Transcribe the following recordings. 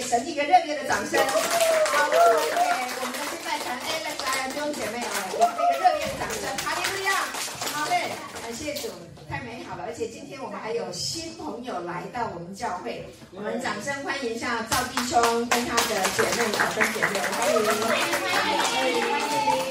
给神一个热烈的掌声。好，我们给我们的敬拜团 Alex 来弟兄姐妹啊，给他们一个热烈的掌声。哈利路亚，好嘞，感谢主，太美好了。而且今天我们还有新朋友来到我们教会，我们掌声欢迎一下赵弟兄跟他的姐妹、小分姐妹，欢迎，欢迎，欢迎，欢迎。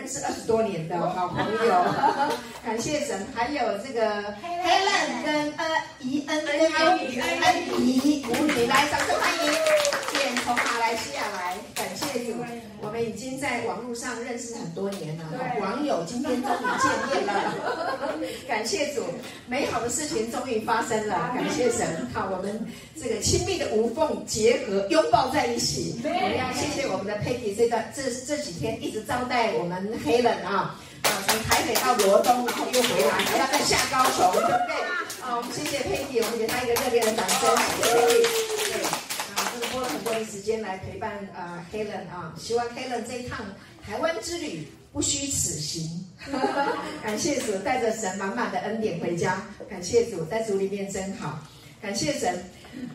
认识二十多年的好朋友，感谢神，还有这个 Helen 跟呃怡恩跟恩怡恩怡母女来，掌声欢迎，远从马来西亚来，们已经在网络上认识很多年了，网友今天终于见面了，感谢主，美好的事情终于发生了，感谢神，好，我们这个亲密的无缝结合，拥抱在一起，我们要谢谢我们的 Peggy 这段这这几天一直。招待我们 Helen 啊，啊，从台北到罗东，然后又回来，还要再下高雄，对不对？啊，我们谢谢佩蒂，我们给他一个热烈的掌声，谢谢时间来陪伴啊 Helen 啊，希望 Helen 这一趟台湾之旅不虚此行。感谢主，带着神满满的恩典回家，感谢主，在主里面真好，感谢神。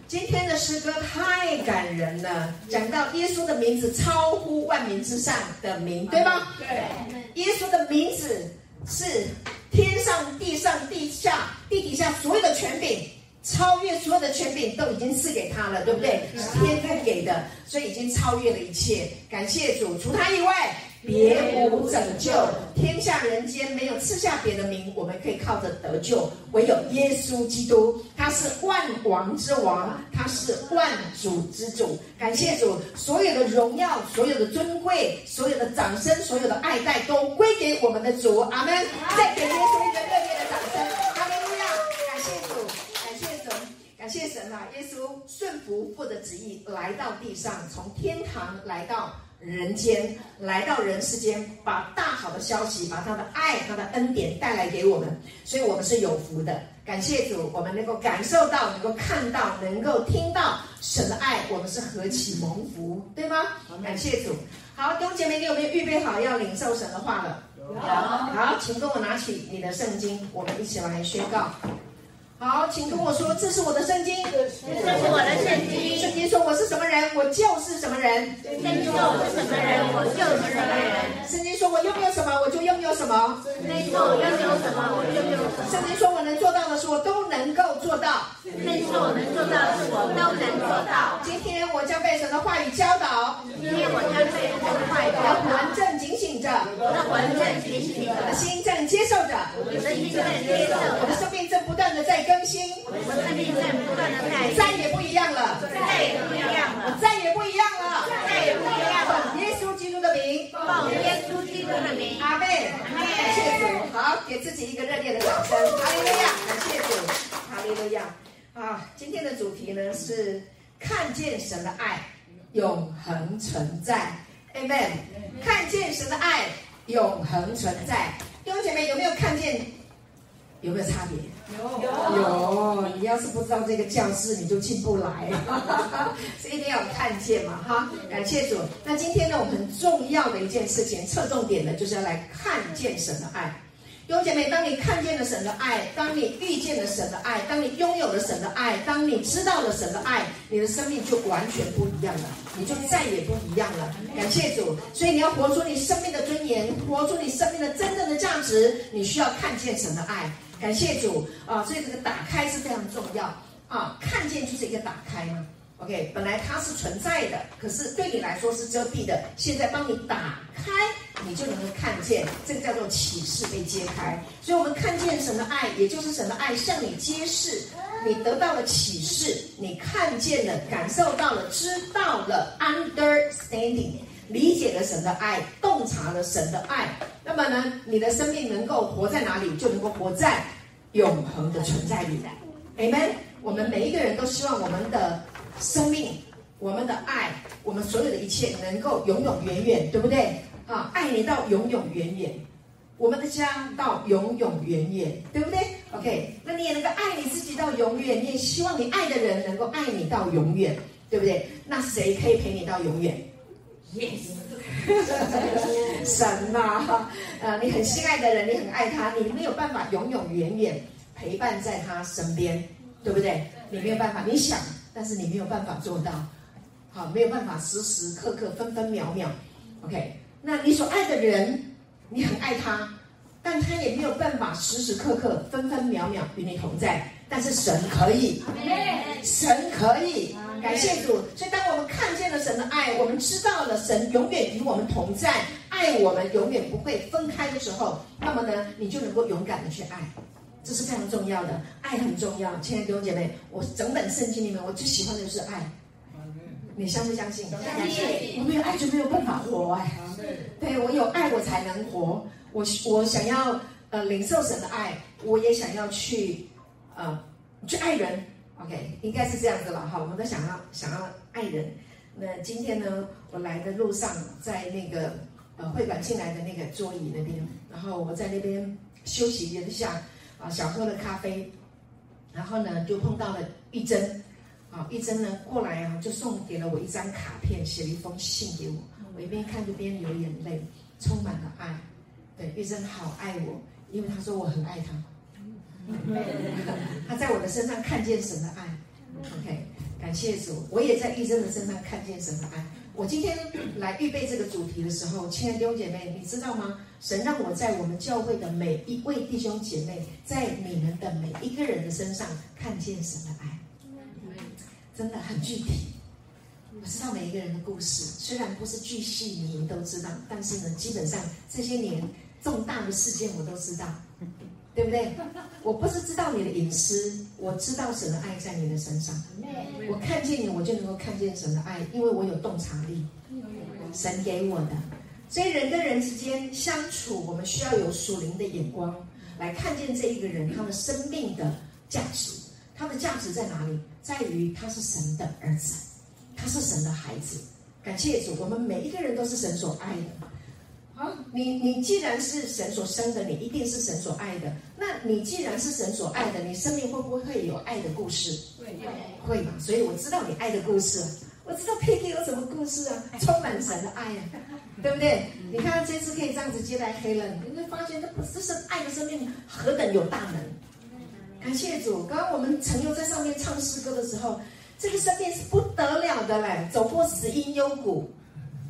今天的诗歌太感人了，讲到耶稣的名字超乎万名之上的名，对吗？对。耶稣的名字是天上、地上、地下、地底下所有的权柄，超越所有的权柄都已经赐给他了，对不对？是天父给的，所以已经超越了一切。感谢主，除他以外。别无拯救，天下人间没有赐下别的名，我们可以靠着得救，唯有耶稣基督，他是万王之王，他是万主之主。感谢主，所有的荣耀、所有的尊贵、所有的掌声、所有的爱戴，都归给我们的主。阿门！再给耶稣一个热烈的掌声。哈利路亚！感谢主，感谢神，感谢神啊！耶稣顺服父的旨意来到地上，从天堂来到。人间来到人世间，把大好的消息，把他的爱、他的恩典带来给我们，所以我们是有福的。感谢主，我们能够感受到、能够看到、能够听到神的爱，我们是何其蒙福，对吗？感谢主。好，弟兄姐妹，你有没有预备好要领受神的话了？有。好，请跟我拿起你的圣经，我们一起来宣告。好，请跟我说，这是我的圣经。这是我的圣经。圣经说我是什么人，我就是什么人。圣经说我是什么人，我就是什么人。圣经说我拥有什么，我就拥有什么。圣经说我拥有什么，我就拥有什么。圣经说我能做到的事，我都能够做到。圣经说我能做到的事，我都能做到。今天我将被神的话语教导。今天我将被神的话语教导。我的魂正警醒着，我的魂正警醒着，我的心正接受着，我的心正接受，我的生命正不断的在。更新，我的生命在不断的改，再也不一样了，再也不一样了，我再也不一样了，再也不一样了。奉耶稣基督的名，奉耶稣基督的名，阿门，阿门。感谢主，好，给自己一个热烈的掌声。哈利路亚，感谢主，哈利路亚。啊，今天的主题呢是看见神的爱，永恒存在。阿门。看见神的爱，永恒存在。弟兄姐妹，有没有看见？有没有差别？有有，你要是不知道这个教室，你就进不来，所以一定要看见嘛，哈！感谢主。那今天呢，我们很重要的一件事情，侧重点呢，就是要来看见神的爱。弟兄姐妹，当你看见了神的爱，当你遇见了神的爱，当你拥有了神的爱，当你知道了神的爱，你的生命就完全不一样了，你就再也不一样了。感谢主。所以你要活出你生命的尊严，活出你生命的真正的价值，你需要看见神的爱。感谢主啊！所以这个打开是非常重要啊！看见就是一个打开嘛。OK，本来它是存在的，可是对你来说是遮蔽的。现在帮你打开，你就能够看见，这个叫做启示被揭开。所以，我们看见神的爱，也就是神的爱向你揭示，你得到了启示，你看见了，感受到了，知道了，understanding，理解了神的爱，洞察了神的爱。那么呢，你的生命能够活在哪里，就能够活在永恒的存在里。Amen。我们每一个人都希望我们的生命、我们的爱、我们所有的一切能够永永远远，对不对？啊，爱你到永永远远，我们的家到永永远远，对不对？OK，那你也能够爱你自己到永远，你也希望你爱的人能够爱你到永远，对不对？那谁可以陪你到永远？Yes。神呐、你很心爱的人，你很爱他，你没有办法永永远远陪伴在他身边，对不对？你没有办法，你想，但是你没有办法做到，好，没有办法时时刻刻、分分秒秒，OK？那你所爱的人，你很爱他，但他也没有办法时时刻刻、分分秒秒与你同在。但是神可以，神可以，感谢主。所以当我们看见了神的爱，我们知道了神永远与我们同在，爱我们永远不会分开的时候，那么呢，你就能够勇敢的去爱，这是非常重要的。爱很重要，亲爱的弟兄姐妹，我整本圣经里面我最喜欢的就是爱。你相不相信？相信。我没有爱就没有办法活哎。对，我有爱我才能活。我我想要呃领受神的爱，我也想要去。呃，去爱人，OK，应该是这样子了哈。我们都想要想要爱人。那今天呢，我来的路上，在那个呃会馆进来的那个桌椅那边，然后我在那边休息一下，啊，小喝了咖啡，然后呢就碰到了玉珍，啊，玉珍呢过来啊，就送给了我一张卡片，写了一封信给我。我一边看一边流眼泪，充满了爱。对，玉珍好爱我，因为她说我很爱她。他在我的身上看见神的爱，OK，感谢主，我也在玉珍的身上看见神的爱。我今天来预备这个主题的时候，亲爱的弟兄姐妹，你知道吗？神让我在我们教会的每一位弟兄姐妹，在你们的每一个人的身上看见神的爱，真的很具体。我知道每一个人的故事，虽然不是巨细靡遗都知道，但是呢，基本上这些年重大的事件我都知道。对不对？我不是知道你的隐私，我知道神的爱在你的身上。我看见你，我就能够看见神的爱，因为我有洞察力，神给我的。所以人跟人之间相处，我们需要有属灵的眼光来看见这一个人他的生命的价值。他的价值在哪里？在于他是神的儿子，他是神的孩子。感谢主，我们每一个人都是神所爱的。好，你你既然是神所生的，你一定是神所爱的。那你既然是神所爱的，你生命会不会有爱的故事？会，会嘛？所以我知道你爱的故事，我知道佩佩有什么故事啊？充满神的爱啊，对不对？你看这次可以这样子接待黑人，你会发现这不这是爱的生命何等有大能！感谢主，刚刚我们陈佑在上面唱诗歌的时候，这个生命是不得了的嘞，走过死荫幽谷，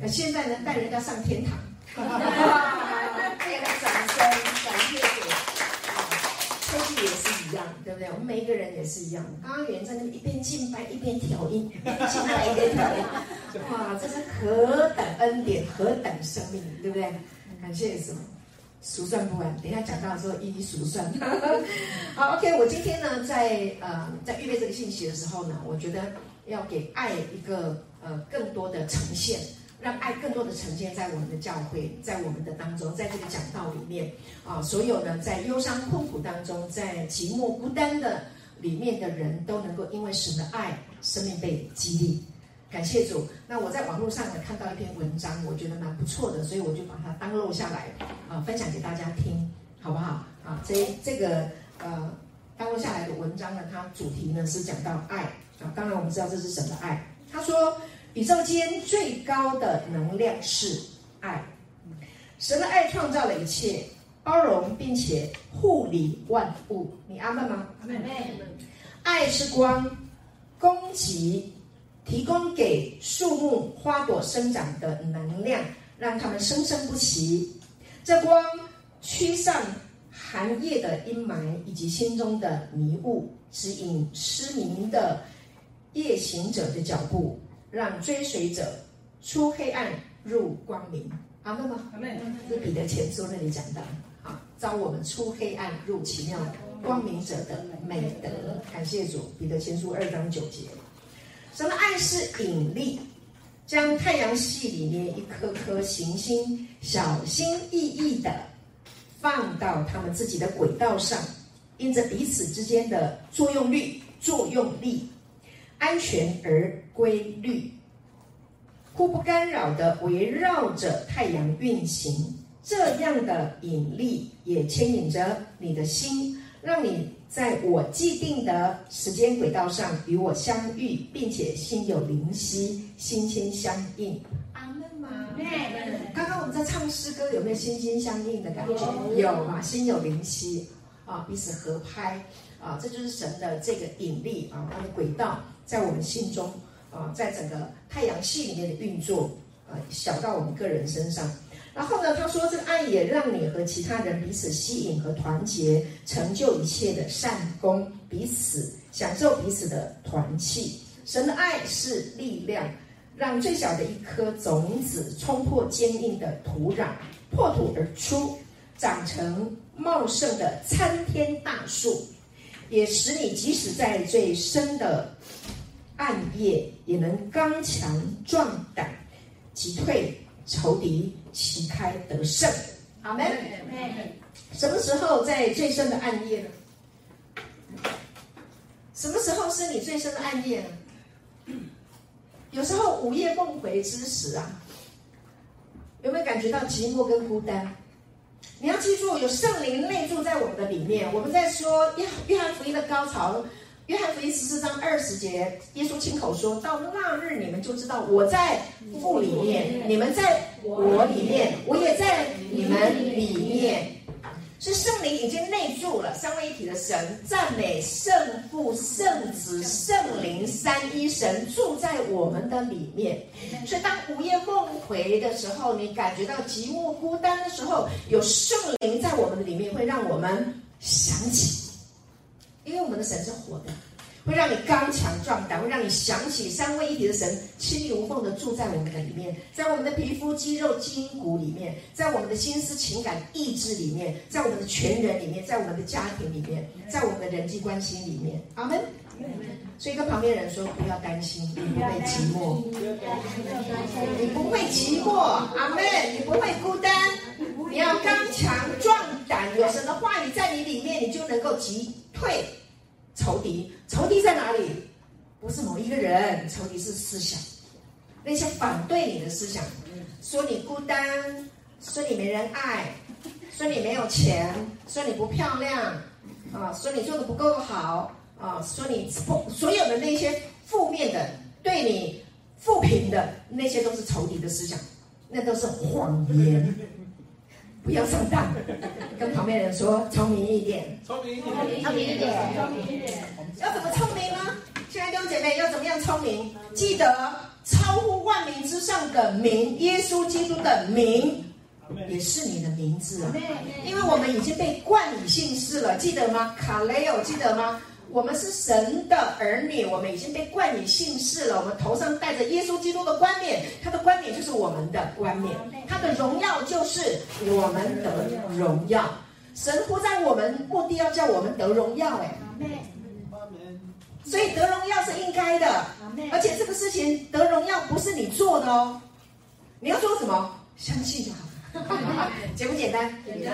现在能带人家上天堂。哈哈哈！给个掌声，感谢主。科技也是一样，对不对？我们每一个人也是一样。刚刚有人在那边一边敬拜一边调音，一边敬拜一边调音。哇，这是何等恩典，何等生命，对不对？感谢主，数算不完。等一下讲到的时候一一数算。好，OK，我今天呢，在呃在预备这个信息的时候呢，我觉得要给爱一个呃更多的呈现。让爱更多的呈现在我们的教会，在我们的当中，在这个讲道里面啊，所有呢，在忧伤困苦当中，在寂寞孤单的里面的人都能够因为神的爱，生命被激励。感谢主。那我在网络上呢看到一篇文章，我觉得蛮不错的，所以我就把它当录下来啊，分享给大家听，好不好？啊，这这个呃当录下来的文章呢，它主题呢是讲到爱啊，当然我们知道这是神的爱。宇宙间最高的能量是爱，神的爱创造了一切，包容并且护理万物。你阿门吗？阿门。爱是光，供给提供给树木花朵生长的能量，让它们生生不息。这光驱散寒夜的阴霾以及心中的迷雾，指引失明的夜行者的脚步。让追随者出黑暗入光明，阿们吗？阿们。这是彼得前书那里讲到，啊，招我们出黑暗入奇妙光明者的美德。感谢主，彼得前书二章九节。什么爱是引力？将太阳系里面一颗颗行星小心翼翼地放到他们自己的轨道上，因着彼此之间的作用力，作用力。安全而规律，互不干扰地围绕着太阳运行，这样的引力也牵引着你的心，让你在我既定的时间轨道上与我相遇，并且心有灵犀，心心相印。阿门吗？对。刚刚我们在唱诗歌，有没有心心相印的感觉？有啊？心有灵犀啊，彼此合拍。啊，这就是神的这个引力啊，它的轨道在我们心中啊，在整个太阳系里面的运作啊，小到我们个人身上。然后呢，他说这个爱也让你和其他人彼此吸引和团结，成就一切的善功，彼此享受彼此的团契。神的爱是力量，让最小的一颗种子冲破坚硬的土壤，破土而出，长成茂盛的参天大树，也使你即使在最深的暗夜，也能刚强壮胆，击退仇敌。旗开得胜，阿门。什么时候在最深的暗夜呢？什么时候是你最深的暗夜呢？有时候午夜梦回之时啊，有没有感觉到寂寞跟孤单？你要记住，有圣灵内住在我们的里面。我们在说约约翰福音的高潮。约翰福音十四章二十节，耶稣亲口说到：“那日你们就知道我在父里面，你们在我里面，我也在你们里面。”是圣灵已经内住了，三位一体的神，赞美圣父、圣子、圣灵三一神住在我们的里面。所以当午夜梦回的时候，你感觉到寂寞孤单的时候，有圣灵在我们的里面，会让我们想起。因为我们的神是活的，会让你刚强壮胆，会让你想起三位一体的神，亲密无缝的住在我们的里面，在我们的皮肤、肌肉、筋骨里面，在我们的心思、情感、意志里面，在我们的全人里面，在我们的家庭里面，在我们的人际关系里面。阿门。所以跟旁边人说，不要担心，你不会寂寞，你不会寂寞。阿门，你不会孤单，你要刚强壮胆，有神的话语在你里面，你就能够击退仇敌。仇敌在哪里？不是某一个人，仇敌是思想，那些反对你的思想，说你孤单，说你没人爱，说你没有钱，说你不漂亮，啊，说你做的不够好。啊，说你不所有的那些负面的，对你负评的那些都是仇敌的思想，那都是谎言，不要上当。跟旁边人说，聪明一点，聪明一点，聪明一点，聪明一点。要怎么聪明呢？亲爱的弟兄姐妹，要怎么样聪明？记得超乎万名之上的名，耶稣基督的名，也是你的名字啊。因为我们已经被冠以姓氏了，记得吗？卡雷欧，记得吗？我们是神的儿女，我们已经被冠以姓氏了。我们头上戴着耶稣基督的冠冕，他的冠冕就是我们的冠冕，他的荣耀就是我们的荣耀。神呼在我们，目的要叫我们得荣耀。哎，所以得荣耀是应该的，而且这个事情得荣耀不是你做的哦，你要做什么？相信就好了，简不简单？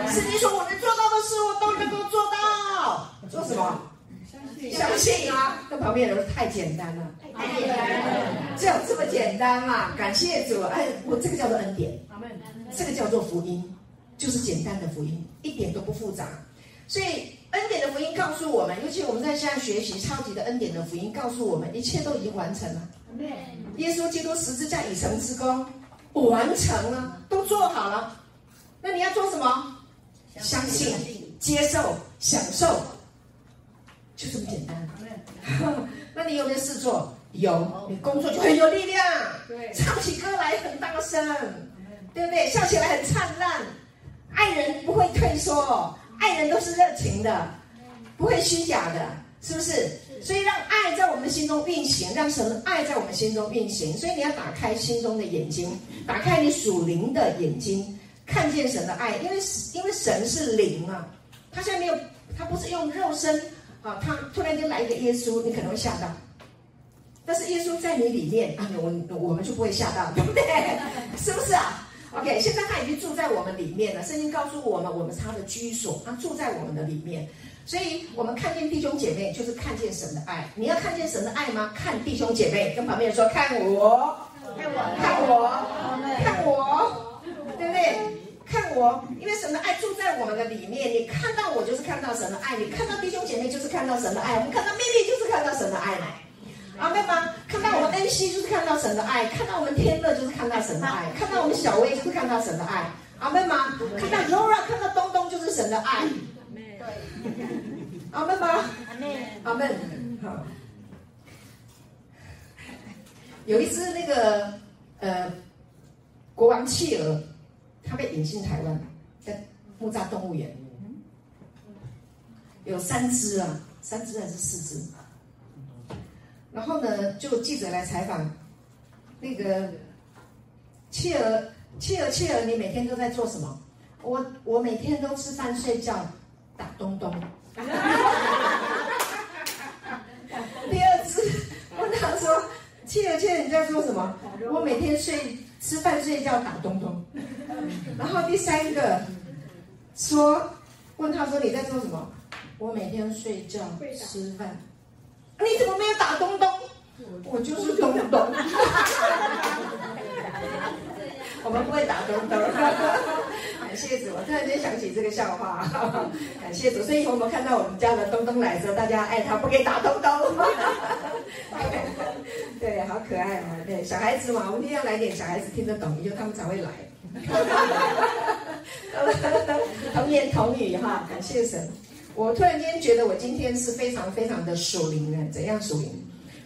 是你说我能做到的事，我都能够做到。做什么？相信啊，跟旁边人说太简单了，太简单了，这样这么简单啊！感谢主，哎，我这个叫做恩典，这个叫做福音，就是简单的福音，一点都不复杂。所以恩典的福音告诉我们，尤其我们在现在学习超级的恩典的福音，告诉我们一切都已经完成了。耶稣基督十字架已成之功，完成了，都做好了。那你要做什么？相信、接受、享受。就这么简单，那你有没有事做？有，你工作就很有力量，对，唱起歌来很大声，对不对？笑起来很灿烂，爱人不会退缩，爱人都是热情的，不会虚假的，是不是？所以让爱在我们的心中运行，让神的爱在我们心中运行。所以你要打开心中的眼睛，打开你属灵的眼睛，看见神的爱，因为因为神是灵啊，他现在没有，他不是用肉身。啊，他突然间来一个耶稣，你可能会吓到。但是耶稣在你里面啊，我我们就不会吓到，对不对？是不是啊？OK，现在他已经住在我们里面了。圣经告诉我们，我们是他的居所，他住在我们的里面。所以，我们看见弟兄姐妹，就是看见神的爱。你要看见神的爱吗？看弟兄姐妹，跟旁边人说：“看我，看我，看我，看我，对不对？”看我，因为神的爱住在我们的里面。你看到我，就是看到神的爱；你看到弟兄姐妹，就是看到神的爱；我们看到妹妹，就是看到神的爱。阿妹吗？看到我们恩熙，就是看到神的爱；看到我们天乐，就是看到神的爱；看到我们小薇，就是看到神的爱。阿妹吗？看到 Laura，看到东东，就是神的爱。对。阿妹吗？阿门。好，有一只那个呃国王企鹅，他被引进台湾，在木栅动物园，有三只啊，三只还是四只？然后呢，就记者来采访那个企鹅，企鹅，企鹅，你每天都在做什么？我我每天都吃饭睡觉，打东东。第二只问他说：“企鹅，企鹅，你在做什么？”我每天睡吃饭睡觉打东东。然后第三个说问他说：“你在做什么？”我每天睡觉吃饭。你怎么没有打东东？我就是东东。我们不会打东东。感谢主，我突然间想起这个笑话。感谢主，所以以后我们看到我们家的东东来的时候，大家爱他，不给打东东。对，好可爱嘛！对，小孩子嘛，我们一定要来点小孩子听得懂，以后他们才会来。童言童语哈，感谢神。我突然间觉得我今天是非常非常的属灵的，怎样属灵？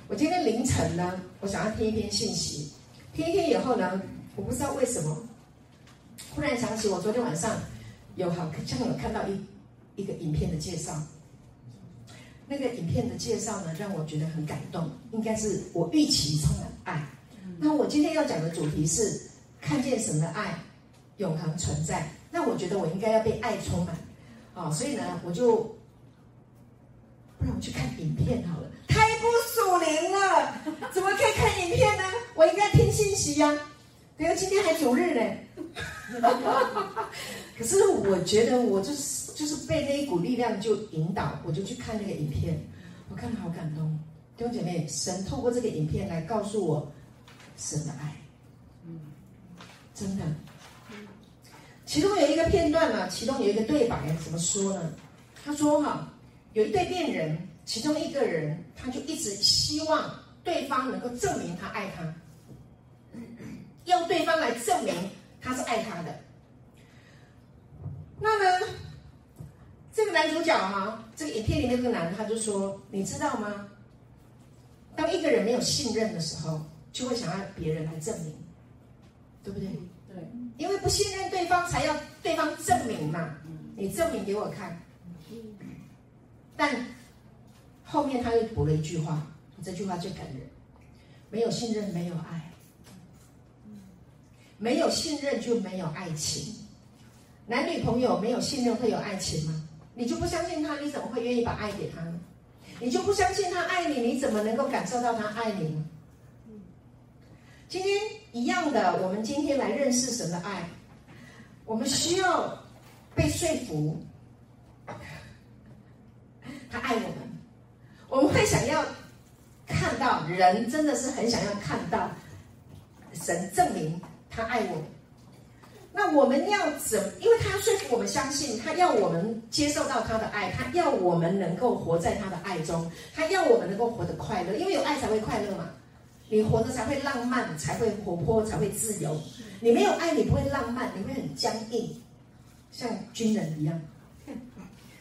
我今天凌晨呢，我想要听一篇信息，听一听以后呢，我不知道为什么，忽然想起我昨天晚上有好像有看到一一个影片的介绍，那个影片的介绍呢，让我觉得很感动，应该是我预期充满爱。那我今天要讲的主题是看见神的爱永恒存在，那我觉得我应该要被爱充满。啊、哦，所以呢，我就不然我去看影片好了，太不属灵了，怎么可以看影片呢？我应该听信息呀、啊。对啊，今天还九日呢。可是我觉得我就是就是被那一股力量就引导，我就去看那个影片，我看了好感动。弟兄姐妹，神透过这个影片来告诉我神的爱，嗯，真的。其中有一个片段呢，其中有一个对白，怎么说呢？他说：“哈，有一对恋人，其中一个人他就一直希望对方能够证明他爱他，要对方来证明他是爱他的。那呢，这个男主角哈，这个影片里面这个男的他就说：你知道吗？当一个人没有信任的时候，就会想要别人来证明，对不对对？”因为不信任对方，才要对方证明嘛。你证明给我看。但后面他又补了一句话，这句话最感人：没有信任，没有爱。没有信任就没有爱情。男女朋友没有信任会有爱情吗？你就不相信他，你怎么会愿意把爱给他呢？你就不相信他爱你，你怎么能够感受到他爱你呢？今天一样的，我们今天来认识神的爱，我们需要被说服，他爱我们，我们会想要看到人真的是很想要看到神证明他爱我们。那我们要怎？因为他要说服我们相信，他要我们接受到他的爱，他要我们能够活在他的爱中，他要我们能够活得快乐，因为有爱才会快乐嘛。你活着才会浪漫，才会活泼，才会自由。你没有爱，你不会浪漫，你会很僵硬，像军人一样。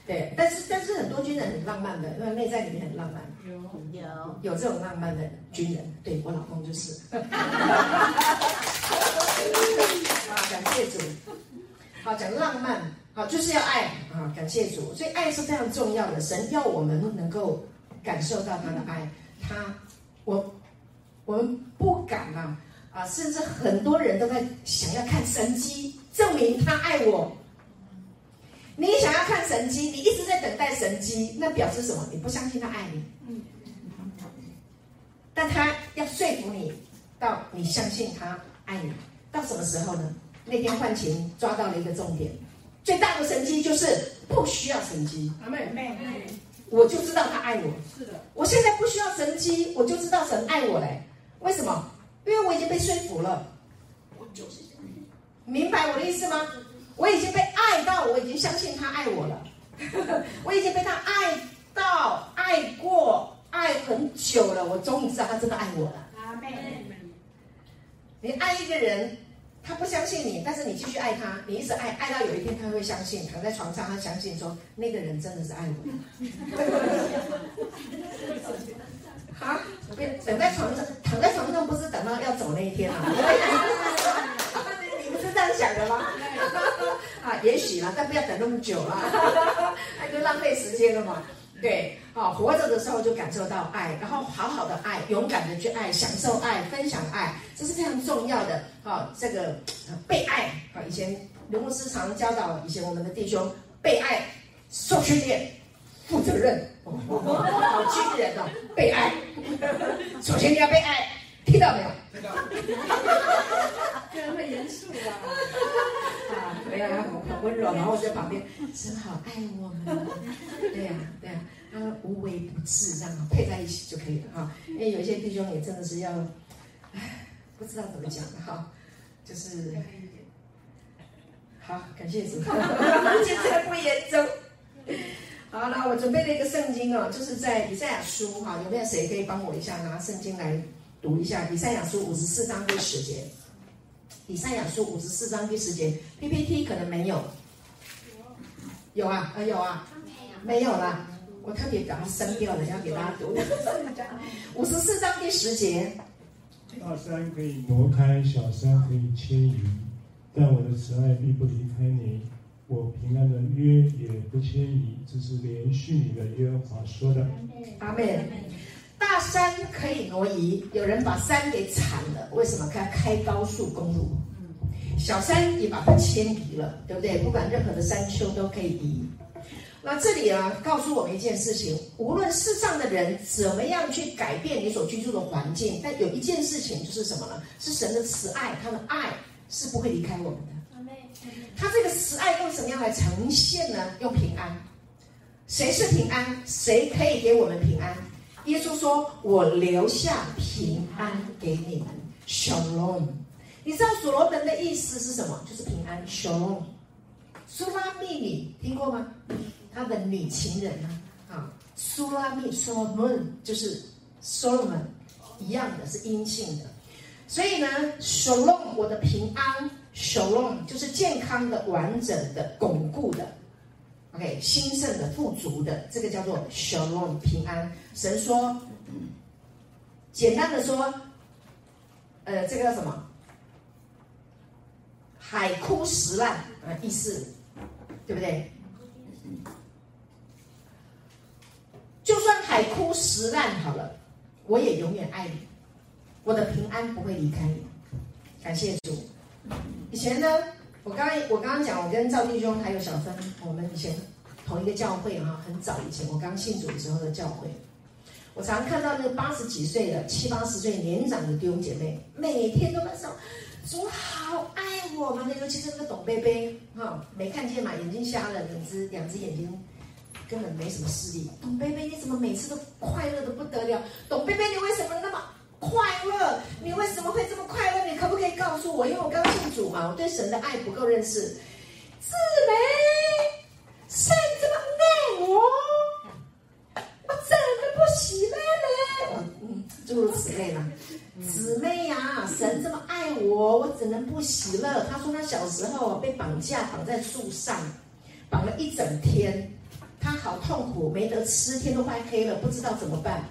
对，但是但是很多军人很浪漫的，因为内在里面很浪漫。有有有这种浪漫的军人，对我老公就是。啊，感谢主。好，讲浪漫，好就是要爱啊，感谢主。所以爱是非常重要的，神要我们能够感受到他的爱，他我。我们不敢嘛，啊，甚至很多人都在想要看神迹，证明他爱我。你想要看神迹，你一直在等待神迹，那表示什么？你不相信他爱你。但他要说服你，到你相信他爱你，到什么时候呢？那天换情抓到了一个重点，最大的神机就是不需要神机。阿妹妹，我就知道他爱我。是的，我现在不需要神机，我就知道神爱我嘞。为什么？因为我已经被说服了，我就是这样，明白我的意思吗？我已经被爱到，我已经相信他爱我了，我已经被他爱到，爱过，爱很久了，我终于知道他真的爱我了。阿妹，你爱一个人他不相信你，但是你继续爱他，你一直爱，爱到有一天他会相信，躺在床上他相信说那个人真的是爱我。好，等在床上，躺在床上不是等到要走那一天啊？你不是这样想的吗？啊，也许啦，但不要等那么久啦，那就浪费时间了嘛。对，啊，活着的时候就感受到爱，然后好好的爱，勇敢的去爱，享受爱，分享爱，这是非常重要的。啊，这个被爱啊，以前刘牧师常教导以前我们的弟兄，被爱，受训练，负责任，好军人哦，被爱，首先你要被爱，听到没有？听到。这样会严肃啊。啊，没有，很很温柔，然后在旁边，真好爱我们。对呀、啊，对呀、他无微不至，这样配在一起就可以了哈。因为有一些弟兄也真的是要，唉，不知道怎么讲的哈，就是，好，感谢主，现在不严重。好，那我准备了一个圣经哦，就是在以赛亚书哈，有没有谁可以帮我一下拿圣经来读一下？以赛亚书五十四章第十节。以赛亚书五十四章第十节，PPT 可能没有，有啊，啊有啊，没有啦，我特别把它删掉了，要给大家读。五十四章第十节，大山可以挪开，小山可以迁移，但我的慈爱必不离开你，我平安的约也不迁移，这是连续你的耶和华说的。阿门。大山可以挪移，有人把山给铲了，为什么？开开高速公路。小山也把它迁移了，对不对？不管任何的山丘都可以移。那这里啊，告诉我们一件事情：无论世上的人怎么样去改变你所居住的环境，但有一件事情就是什么呢？是神的慈爱，他的爱是不会离开我们的。他这个慈爱用什么样来呈现呢？用平安。谁是平安？谁可以给我们平安？耶稣说：“我留下平安给你们，Shalom。”你知道所罗门的意思是什么？就是平安，Shalom。苏拉密女听过吗？他的女情人呢？啊，苏拉密，Solomon 就是 Solomon 一样的，是阴性的。所以呢，Shalom，我的平安，Shalom 就是健康的、完整的、巩固的。OK，兴盛的、富足的，这个叫做 Shalom 平安。神说，简单的说，呃，这个叫什么？海枯石烂啊，意思对不对？就算海枯石烂好了，我也永远爱你，我的平安不会离开你。感谢主。以前呢？我刚刚我刚刚讲，我跟赵弟兄还有小芬，我们以前同一个教会哈，很早以前我刚信主的时候的教会，我常看到那个八十几岁的、七八十岁年长的弟兄姐妹，每天都在说主好爱我们，尤其是那个董贝贝哈，没看见嘛，眼睛瞎了，两只两只眼睛根本没什么视力。董贝贝，你怎么每次都快乐的不得了？董贝贝，你为什么那么？快乐，你为什么会这么快乐？你可不可以告诉我？因为我刚信主嘛，我对神的爱不够认识。姊妹，神这么爱我，我怎么不喜乐呢？嗯，诸如此类嘛。姊妹呀、神这么爱我，我怎能不喜乐？他说他小时候被绑架，绑在树上，绑了一整天，他好痛苦，没得吃，天都快黑了，不知道怎么办。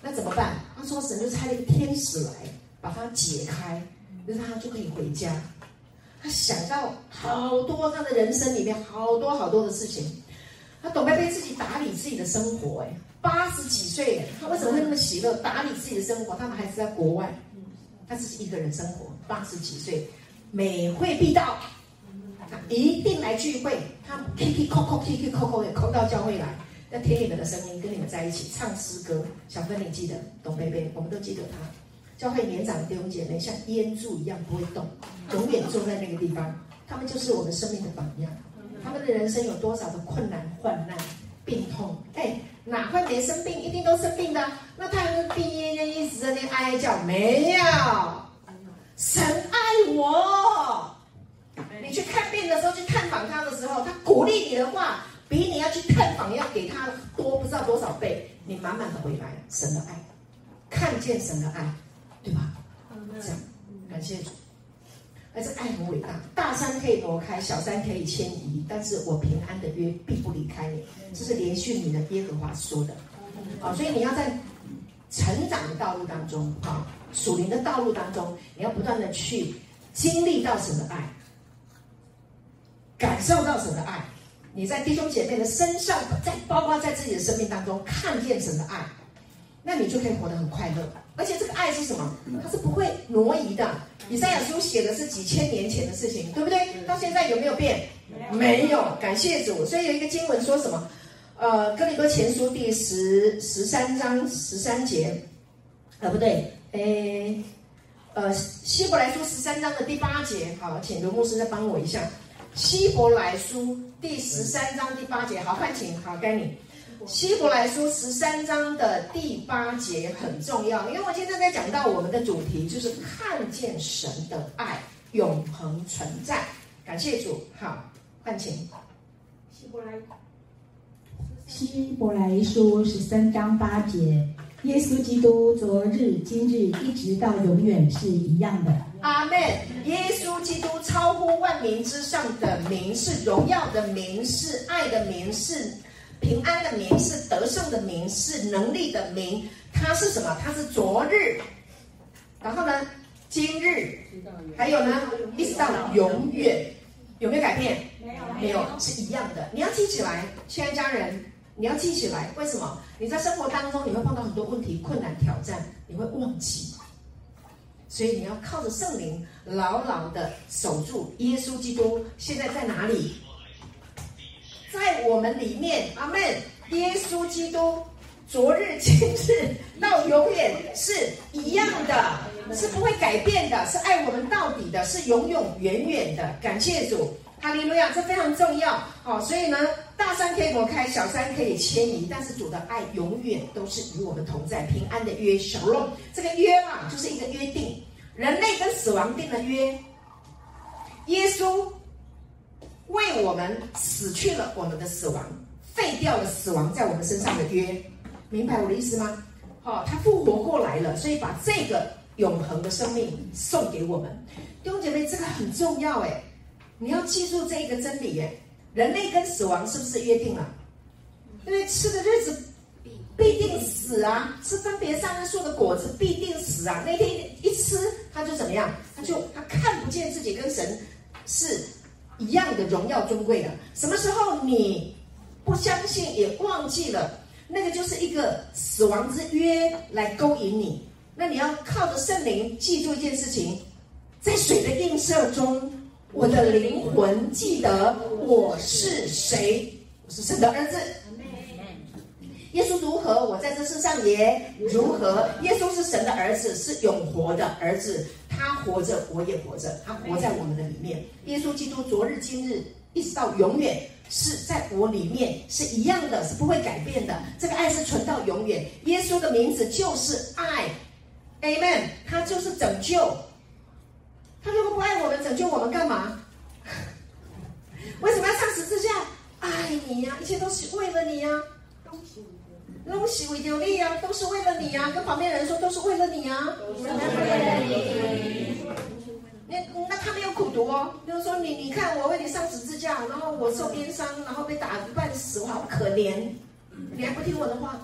那怎么办？他说神就差了一个天使来把他解开，那他就可以回家。他想到好多他的人生里面好多好多的事情，他懂得被自己打理自己的生活。哎，八十几岁，他为什么会那么喜乐？打理自己的生活，他们还是在国外，他自己一个人生活。八十几岁，每会必到，一定来聚会。他 K K 扣扣 K K 扣扣也扣到教会来。要听你们的声音，跟你们在一起唱诗歌。小芬，你记得董贝贝，我们都记得他。教会年长的弟兄姐妹像烟柱一样不会动，永远坐在那个地方。他们就是我们生命的榜样。他们的人生有多少的困难、患难、病痛？哎，哪会没生病？一定都生病的。那他们病恹恹一直在那哀叫，没有。神爱我。你去看病的时候，去探访他的时候，他鼓励你的话。比你要去探访要给他多不知道多少倍，你满满的回来，神的爱，看见神的爱，对吧？这样，感谢主。而这爱很伟大，大山可以挪开，小山可以迁移，但是我平安的约必不离开你。这是连续你的耶和华说的，啊，所以你要在成长的道路当中，啊，属灵的道路当中，你要不断的去经历到神的爱，感受到神的爱，你在弟兄姐妹的身上，在包括在自己的生命当中看见神的爱，那你就可以活得很快乐。而且这个爱是什么？它是不会挪移的。以赛亚书写的是几千年前的事情，对不对？到现在有没有变？没有。感谢主。所以有一个经文说什么？呃，哥林多前书第十十三章十三节，呃，不对，诶，呃，希伯来书十三章的第八节。好，请刘牧师再帮我一下。希伯来书第十三章第八节。好，快请。好，该你。希伯来书十三章的第八节很重要，因为我现在在讲到我们的主题就是看见神的爱永恒存在。感谢主，好，换请。希伯来，希伯来书十三章八节，耶稣基督昨日、今日一直到永远是一样的。阿门。耶稣基督超乎万民之上的名，是荣耀的名，是爱的名，是。平安的名是得胜的名，是能力的名。它是什么？它是昨日，然后呢，今日，还有呢，一直到永远，有没有改变？没有，没有，是一样的。你要记起来，亲爱家人，你要记起来。为什么？你在生活当中你会碰到很多问题、困难、挑战，你会忘记，所以你要靠着圣灵，牢牢的守住耶稣基督。现在在哪里？在我们里面，阿门。耶稣基督，昨日、今日到永远是一样的，是不会改变的，是爱我们到底的，是永永远远的。感谢主，哈利路亚，这非常重要。好，所以呢，大山可以挪开，小山可以迁移，但是主的爱永远都是与我们同在。平安的约，小龙，这个约啊，就是一个约定，人类跟死亡定了约，耶稣。为我们死去了，我们的死亡废掉了死亡在我们身上的约，明白我的意思吗？好，他复活过来了，所以把这个永恒的生命送给我们。弟兄姐妹，这个很重要哎，你要记住这一个真理哎。人类跟死亡是不是约定了？因为吃的日子必定死啊，吃分别善恶树的果子必定死啊。那天一吃，他就怎么样？他就他看不见自己跟神是。一样的荣耀尊贵的，什么时候你不相信也忘记了，那个就是一个死亡之约来勾引你。那你要靠着圣灵记住一件事情，在水的映射中，我的灵魂记得我是谁，我是神的儿子。耶稣如何，我在这世上也如何。耶稣是神的儿子，是永活的儿子。他活着，我也活着。他活在我们的里面。耶稣基督昨日、今日，一直到永远，是在我里面是一样的，是不会改变的。这个爱是存到永远。耶稣的名字就是爱，Amen。他就是拯救。他如果不爱我们，拯救我们干嘛？为什么要上十字架？爱你呀、一切都是为了你呀、啊。东西为了你啊，都是为了你啊！跟旁边人说，都是为了你啊！都是为了你。那那他没有苦读哦，就是说你你看我为你上十字架，然后我受鞭伤，然后被打得半死，我好可怜，你还不听我的话？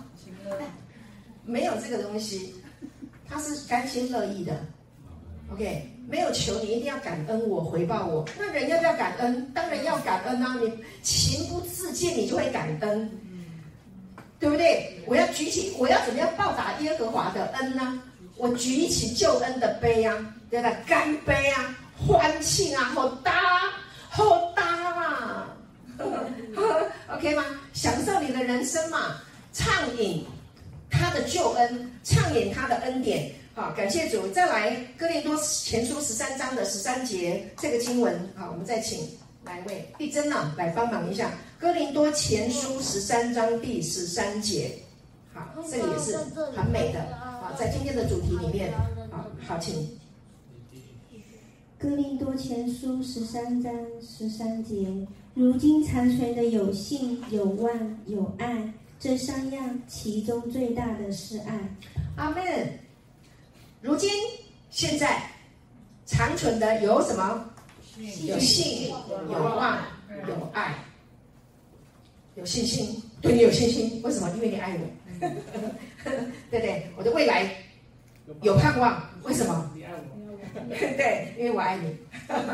没有这个东西，他是甘心乐意的。OK，没有求你一定要感恩我，回报我。那人要不要感恩？当然要感恩啊！你情不自禁，你就会感恩。对不对？我要举起，我要怎么样报答耶和华的恩呢？我举起救恩的杯啊，对吧？干杯啊，欢庆啊，好搭，好搭啊，OK 吗？享受你的人生嘛，畅饮他的救恩，畅饮他的恩典。好，感谢主。再来，哥林多前书十三章的十三节这个经文，好，我们再请。来位丽珍呢，来帮忙一下。哥林多前书十三章第十三节，好，这个也是很美的。好，在今天的主题里面，好好，请。哥林多前书十三章十三节，如今残存的有信、有望、有爱，这三样，其中最大的是爱。阿门。如今，现在。长存的有什么？有信、有望、有爱。有信心，对你有信心，为什么？因为你爱我，对不对？我的未来有盼望，为什么？你爱我，对，因为我爱你。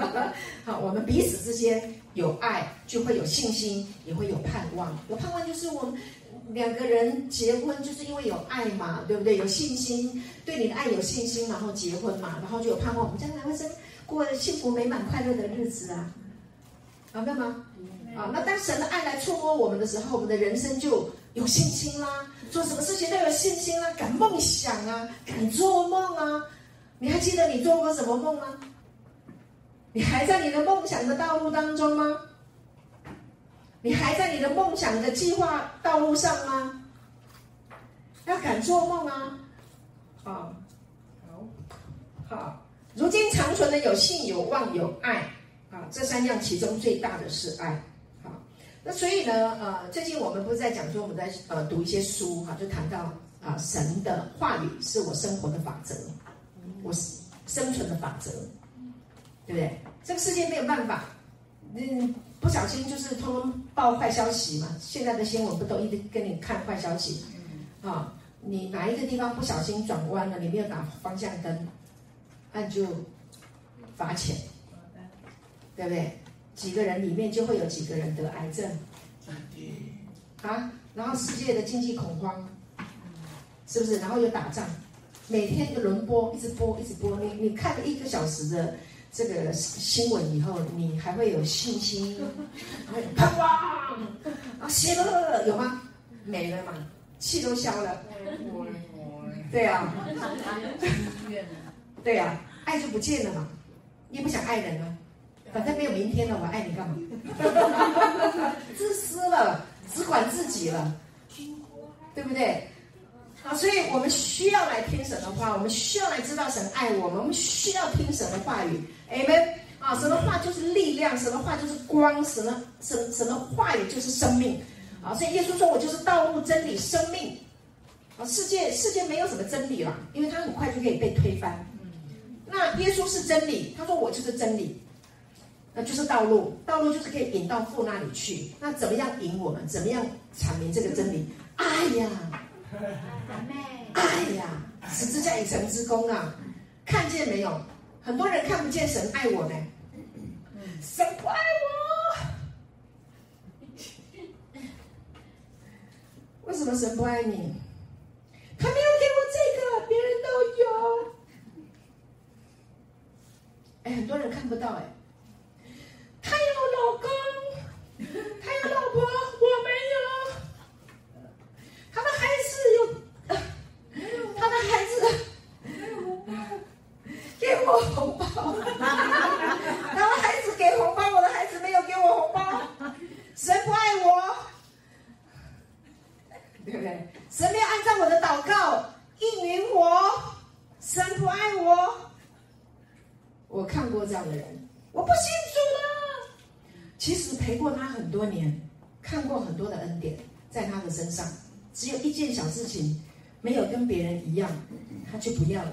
好，我们彼此之间有爱，就会有信心，也会有盼望。有盼望就是我们两个人结婚，就是因为有爱嘛，对不对？有信心，对你的爱有信心，然后结婚嘛，然后就有盼望，我们将来会生过幸福美满、快乐的日子啊，明白吗？啊，那当神的爱来触摸我们的时候，我们的人生就有信心啦，做什么事情都有信心啦，敢梦想啊，敢做梦啊。你还记得你做过什么梦吗？你还在你的梦想的道路当中吗？你还在你的梦想的计划道路上吗？要敢做梦啊！啊，好，好，如今长存的有信、有望、有爱啊，这三样其中最大的是爱。那所以呢，呃，最近我们不是在讲说我们在呃读一些书哈，就谈到啊、神的话语是我生活的法则，我生存的法则，对不对？这个世界没有办法，嗯，不小心就是通通报坏消息嘛。现在的新闻不都一直跟你看坏消息？啊，你哪一个地方不小心转弯了，你没有打方向灯，那就罚钱，对不对？几个人里面就会有几个人得癌症，啊，然后世界的经济恐慌，是不是？然后又打仗，每天就轮播，一直播，一直播。你你看了一个小时的这个新闻以后，你还会有信心，还有盼望啊，喜乐有吗？没了嘛，气都消了。对啊，对啊，爱就不见了嘛，你也不想爱人了。反正没有明天了，我爱你干嘛？自私了，只管自己了，对不对？好，所以我们需要来听神的话，我们需要来知道神爱我们，我们需要听神的话语。Amen 啊，神的话就是力量，神的话就是光，神的神神的话语就是生命。啊，所以耶稣说：“我就是道路、真理、生命。”啊，世界世界没有什么真理了，因为它很快就可以被推翻。那耶稣是真理，他说：“我就是真理。”那就是道路，道路就是可以引到父那里去。那怎么样引我们？怎么样阐明这个真理？爱呀，爱呀，十字架以成之功啊！看见没有？很多人看不见神爱我呢。神不爱我，为什么神不爱你？他没有给我这个，别人都有。哎，很多人看不到哎。他有老公，他有老婆，我没有。他的孩子有，他的孩子给我红包，他的孩子给红包，我的孩子没有给我红包。神不爱我，对不对？神没有按照我的祷告应允我，神不爱我。我看过这样的人，我不信主了。其实陪过他很多年，看过很多的恩典在他的身上，只有一件小事情没有跟别人一样，他就不要了。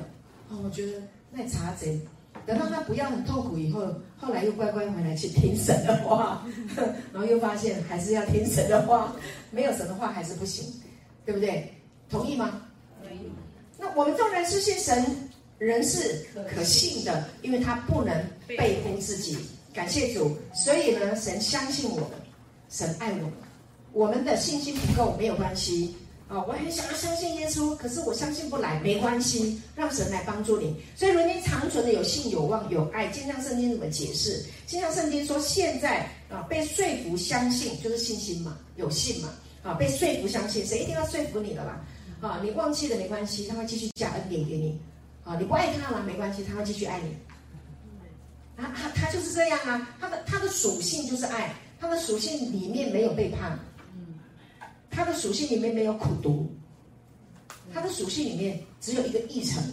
哦，我觉得那查贼，等到他不要很痛苦以后，后来又乖乖回来去听神的话，然后又发现还是要听神的话，没有神的话还是不行，对不对？同意吗？同意。那我们纵然是信神，人是可信的，因为他不能背负自己。感谢主，所以呢，神相信我们，神爱我们，我们的信心不够没有关系啊！我很想要相信耶稣，可是我相信不来，没关系，让神来帮助你。所以，如今长存的有信、有望、有爱。金像圣经怎么解释？金像圣经说，现在啊，被说服相信就是信心嘛，有信嘛啊，被说服相信，谁一定要说服你的啦？啊，你忘记了没关系，他会继续加恩典给你啊！你不爱他了没关系，他会继续爱你。他他他就是这样啊，他的他的属性就是爱，他的属性里面没有背叛，他的属性里面没有苦毒，他的属性里面只有一个议程，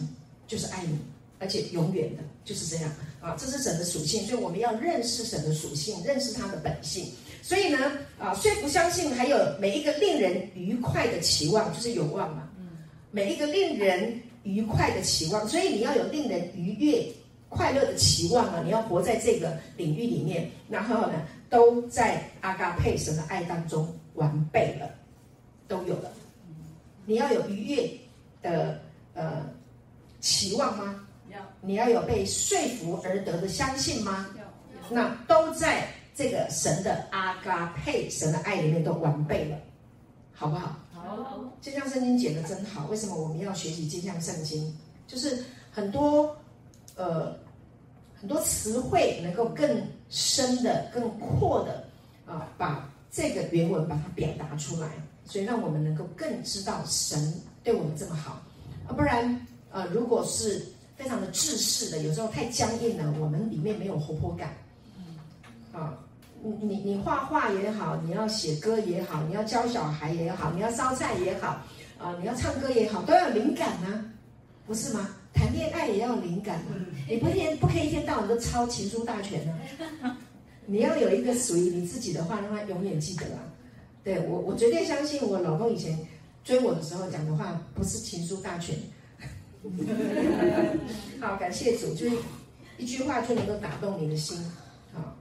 就是爱你，而且永远的就是这样啊，这是神的属性，所以我们要认识神的属性，认识他的本性。所以呢，啊，说服相信，还有每一个令人愉快的期望，就是有望嘛，每一个令人愉快的期望，所以你要有令人愉悦。快乐的期望啊，你要活在这个领域里面，然后呢，都在阿嘎佩神的爱当中完备了，都有了。你要有愉悦的呃期望吗？要。你要有被说服而得的相信吗？要。那都在这个神的阿嘎佩神的爱里面都完备了，好不好？好。金像圣经解的真好，为什么我们要学习金像圣经？就是很多。呃，很多词汇能够更深的、更阔的啊，把这个原文把它表达出来，所以让我们能够更知道神对我们这么好啊。不然，呃，如果是非常的制式的，有时候太僵硬了，我们里面没有活泼感。啊，你你你画画也好，你要写歌也好，你要教小孩也好，你要烧菜也好，啊，你要唱歌也好，都要灵感啊，不是吗？谈恋爱也要灵感啊，你不天不可以一天到晚都抄情书大全呢、啊。你要有一个属于你自己的话，让他永远记得啊。对我，我绝对相信我老公以前追我的时候讲的话不是情书大全。好，感谢主，就是一句话就能够打动你的心啊。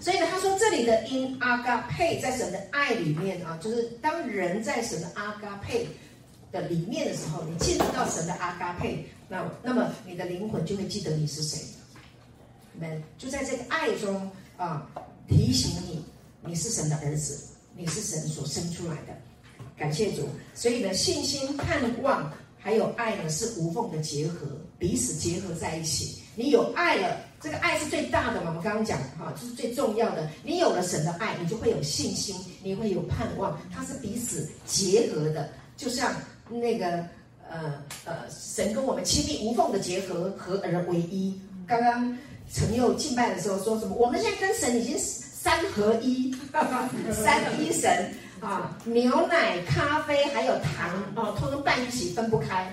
所以呢，他说这里的 in 阿嘎佩在神的爱里面啊，就是当人在神的阿嘎佩。的里面的时候，你进入到神的阿嘎佩，那那么你的灵魂就会记得你是谁。们就在这个爱中啊，提醒你你是神的儿子，你是神所生出来的。感谢主。所以呢，信心、盼望还有爱呢是无缝的结合，彼此结合在一起。你有爱了，这个爱是最大的嘛？我们刚刚讲哈，这是最重要的。你有了神的爱，你就会有信心，你会有盼望，它是彼此结合的，就像。那个呃呃，神跟我们亲密无缝的结合，合而为一。刚刚陈佑敬拜的时候说什么？我们现在跟神已经是三合一，三一神啊！牛奶、咖啡还有糖哦，通通拌一起，分不开。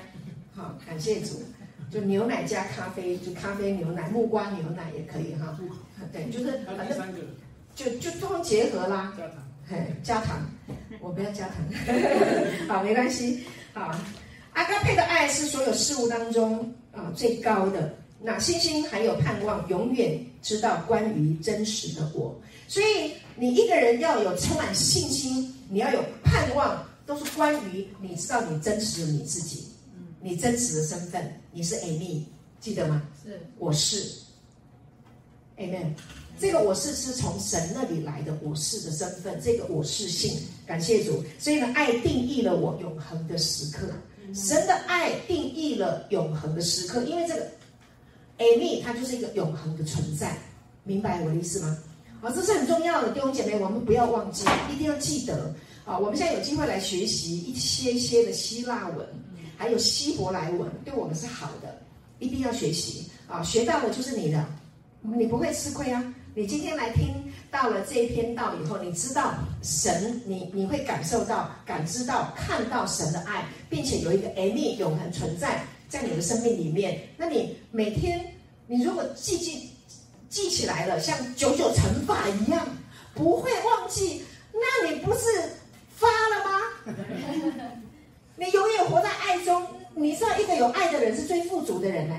好，感谢主，就牛奶加咖啡，就咖啡牛奶、木瓜牛奶也可以哈。对，就是反正就就通通结合啦。加糖，嘿，加糖，我不要加糖。好，没关系。好，阿甘佩的爱是所有事物当中啊最高的。那信心还有盼望，永远知道关于真实的我。所以你一个人要有充满信心，你要有盼望，都是关于你知道你真实的你自己，你真实的身份，你是 Amy，记得吗？是，我是，Amen。这个我是是从神那里来的，我是的身份，这个我是性，感谢主。所以呢，爱定义了我永恒的时刻，神的爱定义了永恒的时刻，因为这个 Amy 它就是一个永恒的存在，明白我的意思吗？好，这是很重要的，弟兄姐妹，我们不要忘记，一定要记得啊！我们现在有机会来学习一些些的希腊文，还有希伯来文，对我们是好的，一定要学习啊！学到的就是你的，你不会吃亏啊！你今天来听到了这一篇道以后，你知道神，你你会感受到、感知到、看到神的爱，并且有一个 Amy 永恒存在在你的生命里面。那你每天，你如果记记记起来了，像九九乘法一样，不会忘记，那你不是发了吗？你永远活在爱中。你知道，一个有爱的人是最富足的人呢。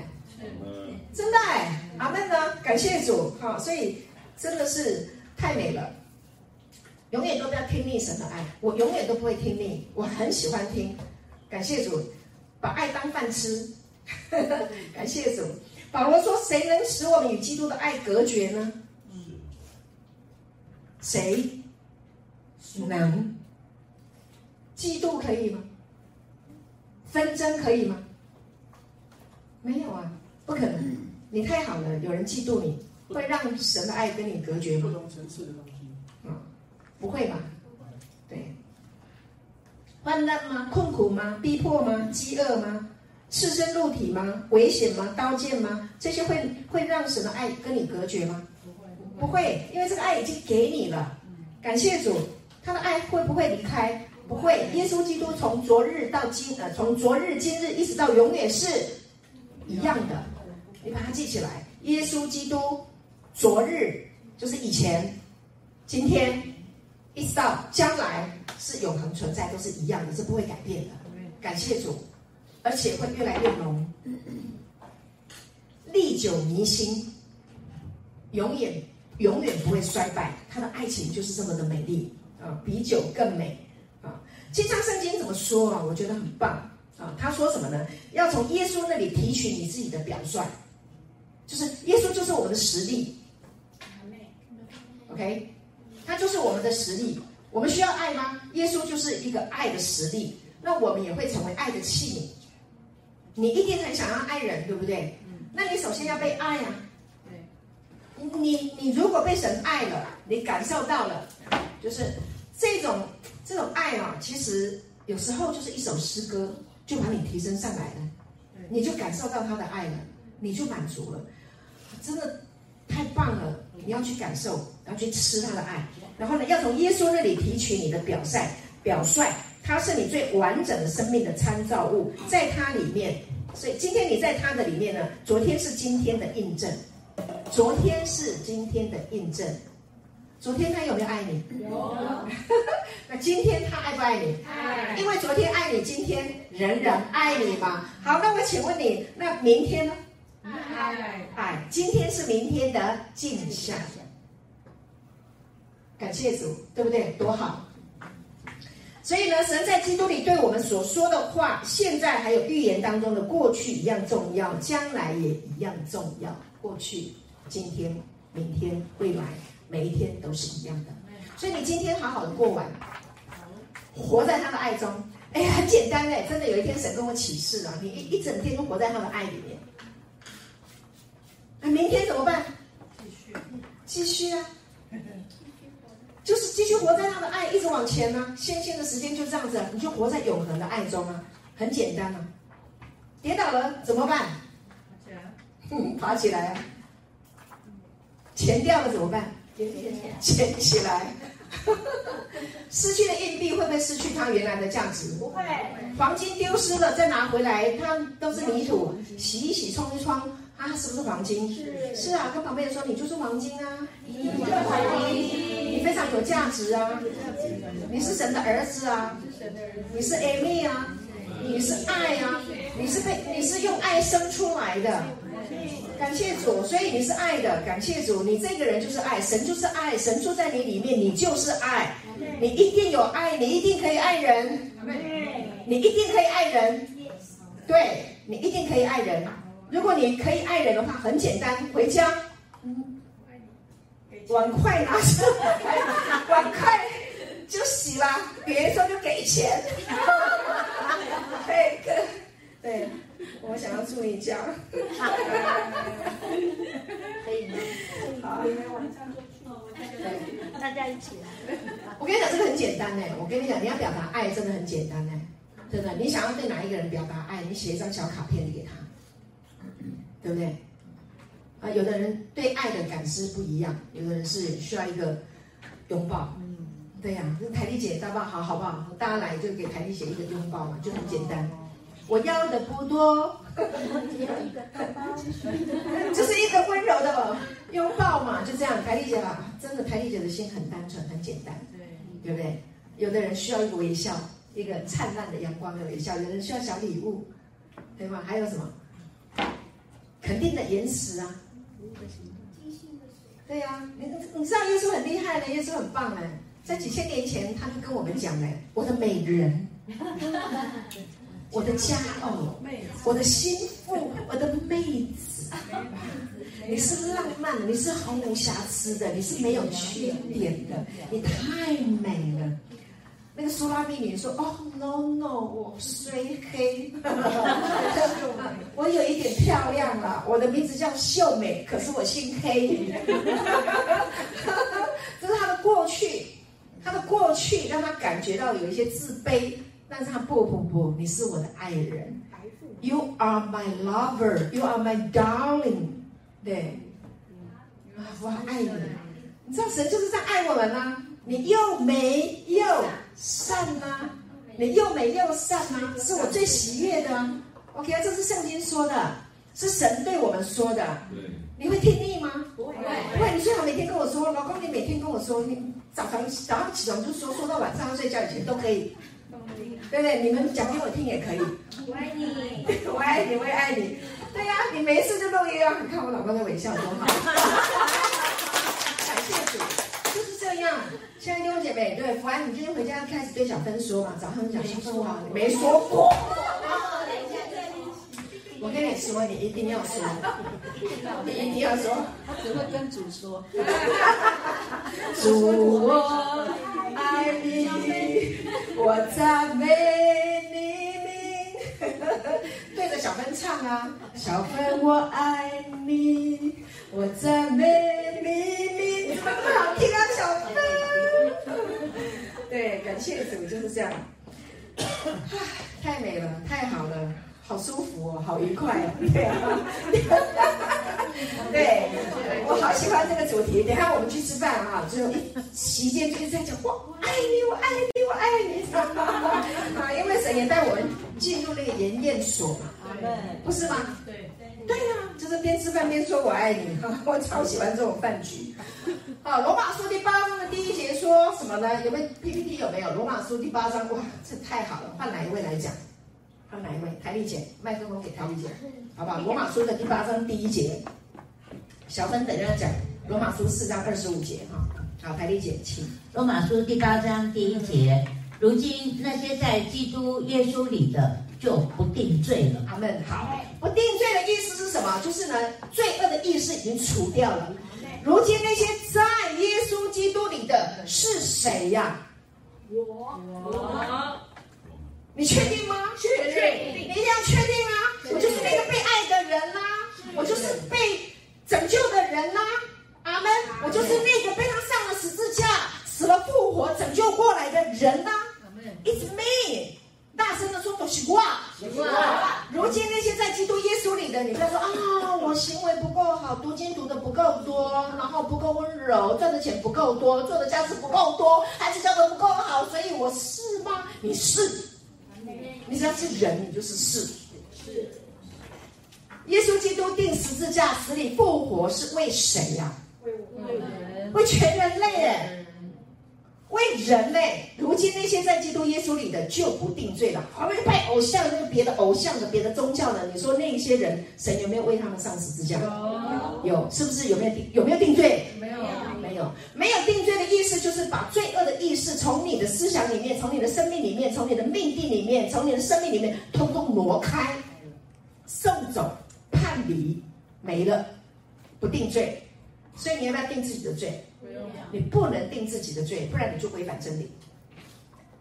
真的哎，阿门呢，感谢主，好，所以。真的是太美了，永远都不要听腻神的爱，我永远都不会听腻，我很喜欢听，感谢主，把爱当饭吃，感谢主。保罗说：“谁能使我们与基督的爱隔绝呢？”谁能？嫉妒可以吗？纷争可以吗？没有啊，不可能。你太好了，有人嫉妒你。会让神的爱跟你隔绝吗？不同层次的东西，嗯，不会吧？对，患难吗？困苦吗？逼迫吗？饥饿吗？赤身露体吗？危险吗？刀剑吗？这些会会让神的爱跟你隔绝吗？不会，不会，因为这个爱已经给你了。感谢主，他的爱会不会离开？不会。耶稣基督从昨日到今，呃，从昨日今日一直到永远是一样的。你把它记起来，耶稣基督。昨日就是以前，今天一直到将来是永恒存在，都是一样的，是不会改变的。感谢主，而且会越来越浓。历久弥新，永远永远不会衰败。他的爱情就是这么的美丽啊，比酒更美啊。金昌圣经怎么说啊？我觉得很棒啊。他说什么呢？要从耶稣那里提取你自己的表率，就是耶稣就是我们的实力。OK，他就是我们的实力。我们需要爱吗？耶稣就是一个爱的实力，那我们也会成为爱的器皿。你一定很想要爱人，对不对？那你首先要被爱啊。你你如果被神爱了，你感受到了，就是这种这种爱啊，其实有时候就是一首诗歌就把你提升上来了，你就感受到他的爱了，你就满足了，真的太棒了！你要去感受，要去吃他的爱。然后呢，要从耶稣那里提取你的表率，表率，他是你最完整的生命的参照物，在它里面。所以今天你在它的里面呢，昨天是今天的印证，昨天是今天的印证。昨天他有没有爱你？有。那今天他爱不爱你？爱。因为昨天爱你，今天仍然爱你嘛。好，那我请问你，那明天呢？爱。爱。今天是明天的镜像。感谢主，对不对？多好！所以呢，神在基督里对我们所说的话，现在还有预言当中的过去一样重要，将来也一样重要。过去、今天、明天、未来，每一天都是一样的。所以你今天好好的过完，活在他的爱中。哎呀，很简单哎，真的有一天神跟我启示了，你一一整天都活在他的爱里面。那明天怎么办？继续，继续啊！就是继续活在他的爱，一直往前呢、啊。现现的时间就这样子，你就活在永恒的爱中啊，很简单啊。跌倒了怎么办？爬起来，爬起来啊。钱掉了怎么办？捡捡起来。失去的硬币会不会失去它原来的价值？不会。黄金丢失了再拿回来，它都是泥土，洗一洗，冲一冲，啊，是不是黄金？是。是啊，跟旁边人说，你就是黄金啊。你就是黄金。非常有价值啊！你是神的儿子啊！你是 Amy 啊！你是爱啊！你是被你是用爱生出来的，感谢主，所以你是爱的，感谢主，你这个人就是爱，神就是爱，神住在你里面，你就是爱，你一定有爱，你一定可以爱人，你一定可以爱人，对，你一定可以爱人。如果你可以爱人的话，很简单，回家。碗筷拿出来，碗筷就洗了。别人说就给钱，对，对，我想要住一家，可以吗？好，明天晚上就去，大家一起来。我跟你讲，这个很简单哎。我跟你讲，你要表达爱真的很简单哎，真的。你想要对哪一个人表达爱，你写一张小卡片给他，对不对？啊，有的人对爱的感知不一样，有的人是需要一个拥抱。嗯，对呀、啊，台丽姐，大家好好不好？大家来就给台丽姐一个拥抱嘛，就很简单。我要的不多，就是一个温柔的拥抱嘛，就这样。台丽姐吧，真的台丽姐的心很单纯，很简单，对，对不对？有的人需要一个微笑，一个灿烂的阳光的微笑；有的人需要小礼物，对吗？还有什么？肯定的言辞啊。对呀、你你知道耶稣很厉害的，耶稣很棒的，在几千年前他就跟我们讲嘞，我的美人，我的佳偶，我的心腹，我的妹子，你是浪漫的，你是毫无瑕疵的，你是没有缺点的，你太美了。那个苏拉密女说：“哦，no no，我虽黑，我有一点漂亮了。我的名字叫秀美，可是我姓黑。这是他的过去，他的过去让他感觉到有一些自卑，但是他不不不，你是我的爱人，You are my lover, you are my darling。对，我爱你。你知道神就是在爱我们吗？你又美又。”善吗，你又美又善吗，是我最喜悦的。OK 啊，这是圣经说的，是神对我们说的。你会听腻吗？不会，不会。你最好每天跟我说，老公，你每天跟我说，你早上早上起床就说，说到晚上要睡觉以前都可以。对不对？你们讲给我听也可以。我爱你，我爱你，我也爱你。对呀，你没事就录音啊！你看我老公的微笑多好。感谢主，就是这样。亲爱的弟兄姐妹，对，福安，你今天回家开始对小芬说嘛？早上讲说说话，没说过。我跟你说，你一定要说，你一定要说，他只会跟主说。主我爱你，我赞美你名。对着小芬唱啊，小芬我爱你，我赞美你名。这么好听啊，小芬。对，感谢主就是这样。太美了，太好了。好舒服哦，好愉快哦，对啊，对，我好喜欢这个主题。等下我们去吃饭啊，最后一席间就是在讲我爱你，我爱你，我爱你，啊，因为神也带我们进入那个研验所嘛，对，不是吗？对对对呀，就是边吃饭边说我爱你，我超喜欢这种饭局。好，罗马书第八章的第一节说什么呢？有没有 PPT？有没有？罗马书第八章，哇，这太好了，换哪一位来讲？换哪一位？台丽姐，麦克风给台丽姐，好不好？罗马书的第八章第一节，小芬等一下讲。罗马书四章二十五节，哈，好，台丽姐，请。罗马书第八章第一节，如今那些在基督耶稣里的就不定罪了。阿门。好，不定罪的意思是什么？就是呢，罪恶的意识已经除掉了。如今那些在耶稣基督里的是谁呀？我。我。你确定吗？确定，你一定要确定啊！我就是那个被爱的人啦，我就是被拯救的人啦，阿门！我就是那个被他上了十字架、死了复活、拯救过来的人啦，It's me！大声的说，都是我。如今那些在基督耶稣里的，你不要说啊，我行为不够好，读经读的不够多，然后不够温柔，赚的钱不够多，做的家事不够多，孩子教的不够好，所以我是吗？你是。你只要是人，你就是是。是。耶稣基督定十字架，死里复活，是为谁呀？为我们，为全人类耶，为人类。如今那些在基督耶稣里的就不定罪了。好，那个拜偶像、那个别的偶像的、别的宗教的，你说那一些人，神有没有为他们上十字架？有，有，是不是有没有定？有没有定罪？没有。没有定罪的意思，就是把罪恶的意识从你的思想里面、从你的生命里面、从你的命定里面、从你的生命里面，通通挪开、送走、判离，没了，不定罪。所以你要不要定自己的罪？你不能定自己的罪，不然你就违反真理。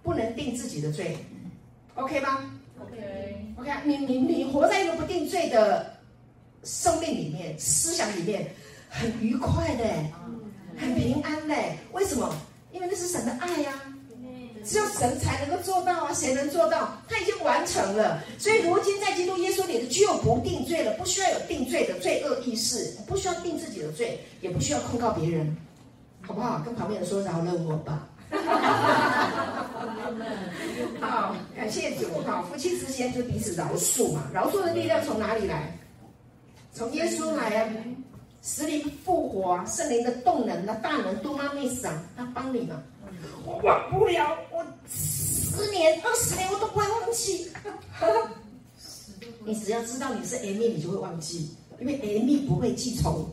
不能定自己的罪，OK 吗？OK，OK。你你你活在一个不定罪的生命里面、思想里面，很愉快的。很平安的，为什么？因为那是神的爱呀、啊，只有神才能够做到啊，谁能做到？他已经完成了，所以如今在基督耶稣里的就不定罪了，不需要有定罪的罪恶意识，不需要定自己的罪，也不需要控告别人，好不好？跟旁边人说饶了我吧。好，感谢主，好，夫妻之间就彼此饶恕嘛，饶恕的力量从哪里来？从耶稣来啊。死里复活啊，圣灵的动能的大能，多妈密斯啊，他帮你嘛。我忘不了，我十年、二十年我都不会忘记。你只要知道你是 Amy，你就会忘记，因为 Amy 不会记仇。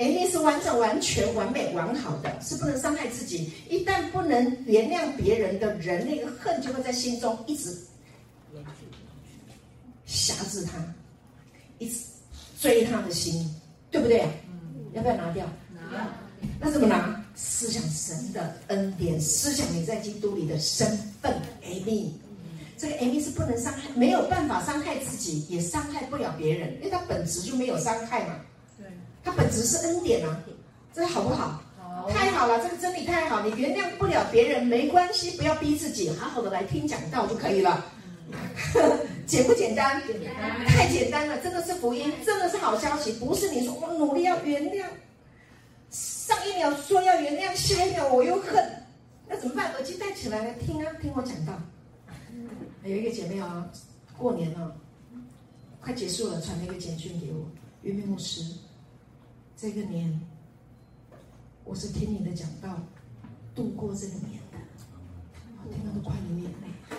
Amy 是完整、完全、完美、完好的，是不能伤害自己。一旦不能原谅别人的人，那个恨就会在心中一直辖制他，一直。追他的心，对不对？嗯，要不要拿掉？拿。那怎么拿？思想神的恩典，思想你在基督里的身份。Amy，这个 Amy 是不能伤害，没有办法伤害自己，也伤害不了别人，因为他本质就没有伤害嘛。对。他本质是恩典啊，这个好不好？好。太好了，这个真理太好。你原谅不了别人没关系，不要逼自己，好好的来听讲道就可以了。简不简单？简单，太简单了，真的是福音，真的是好消息。不是你说我努力要原谅，上一秒说要原谅，下一秒我又恨，那怎么办？耳机戴起来听啊，听我讲道。有一个姐妹啊，过年了，快结束了，传了一个简讯给我，云明牧师，这个年我是听你的讲道度过这个年的，我听到都快流眼泪。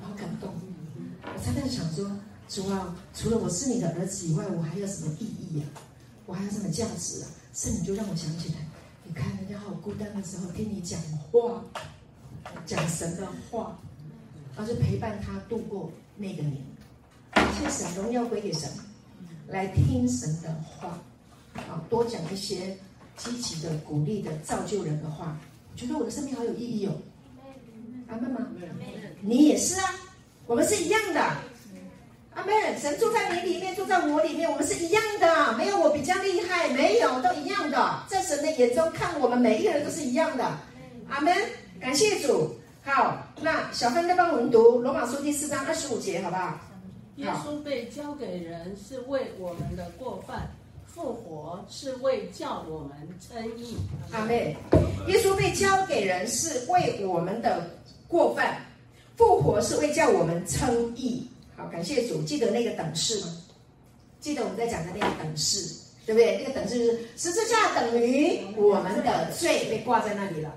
好感动，我常常想说，主啊，除了我是你的儿子以外，我还有什么意义、啊？我还有什么价值啊？圣灵就让我想起来，你看人家好孤单的时候，听你讲话，讲神的话，然后就陪伴他度过那个年。感谢神，荣耀归给神，来听神的话，啊，多讲一些积极的、鼓励的、造就人的话。我觉得我的生命好有意义哦。阿门吗？你也是啊，我们是一样的。阿门。神住在你里面，住在我里面，我们是一样的，没有我比较厉害，没有，都一样的。在神的眼中看我们每一个人都是一样的。阿门。感谢主。好，那小芬再帮我们读罗马书第四章二十五节，好不好？耶稣被交给人是为我们的过犯，复活是为叫我们称义。阿妹。耶稣被交给人是为我们的过犯，复活是为叫我们称义。好，感谢主。记得那个等式吗？记得我们在讲的那个等式，对不对？那个等式就是十字架等于我们的罪被挂在那里了。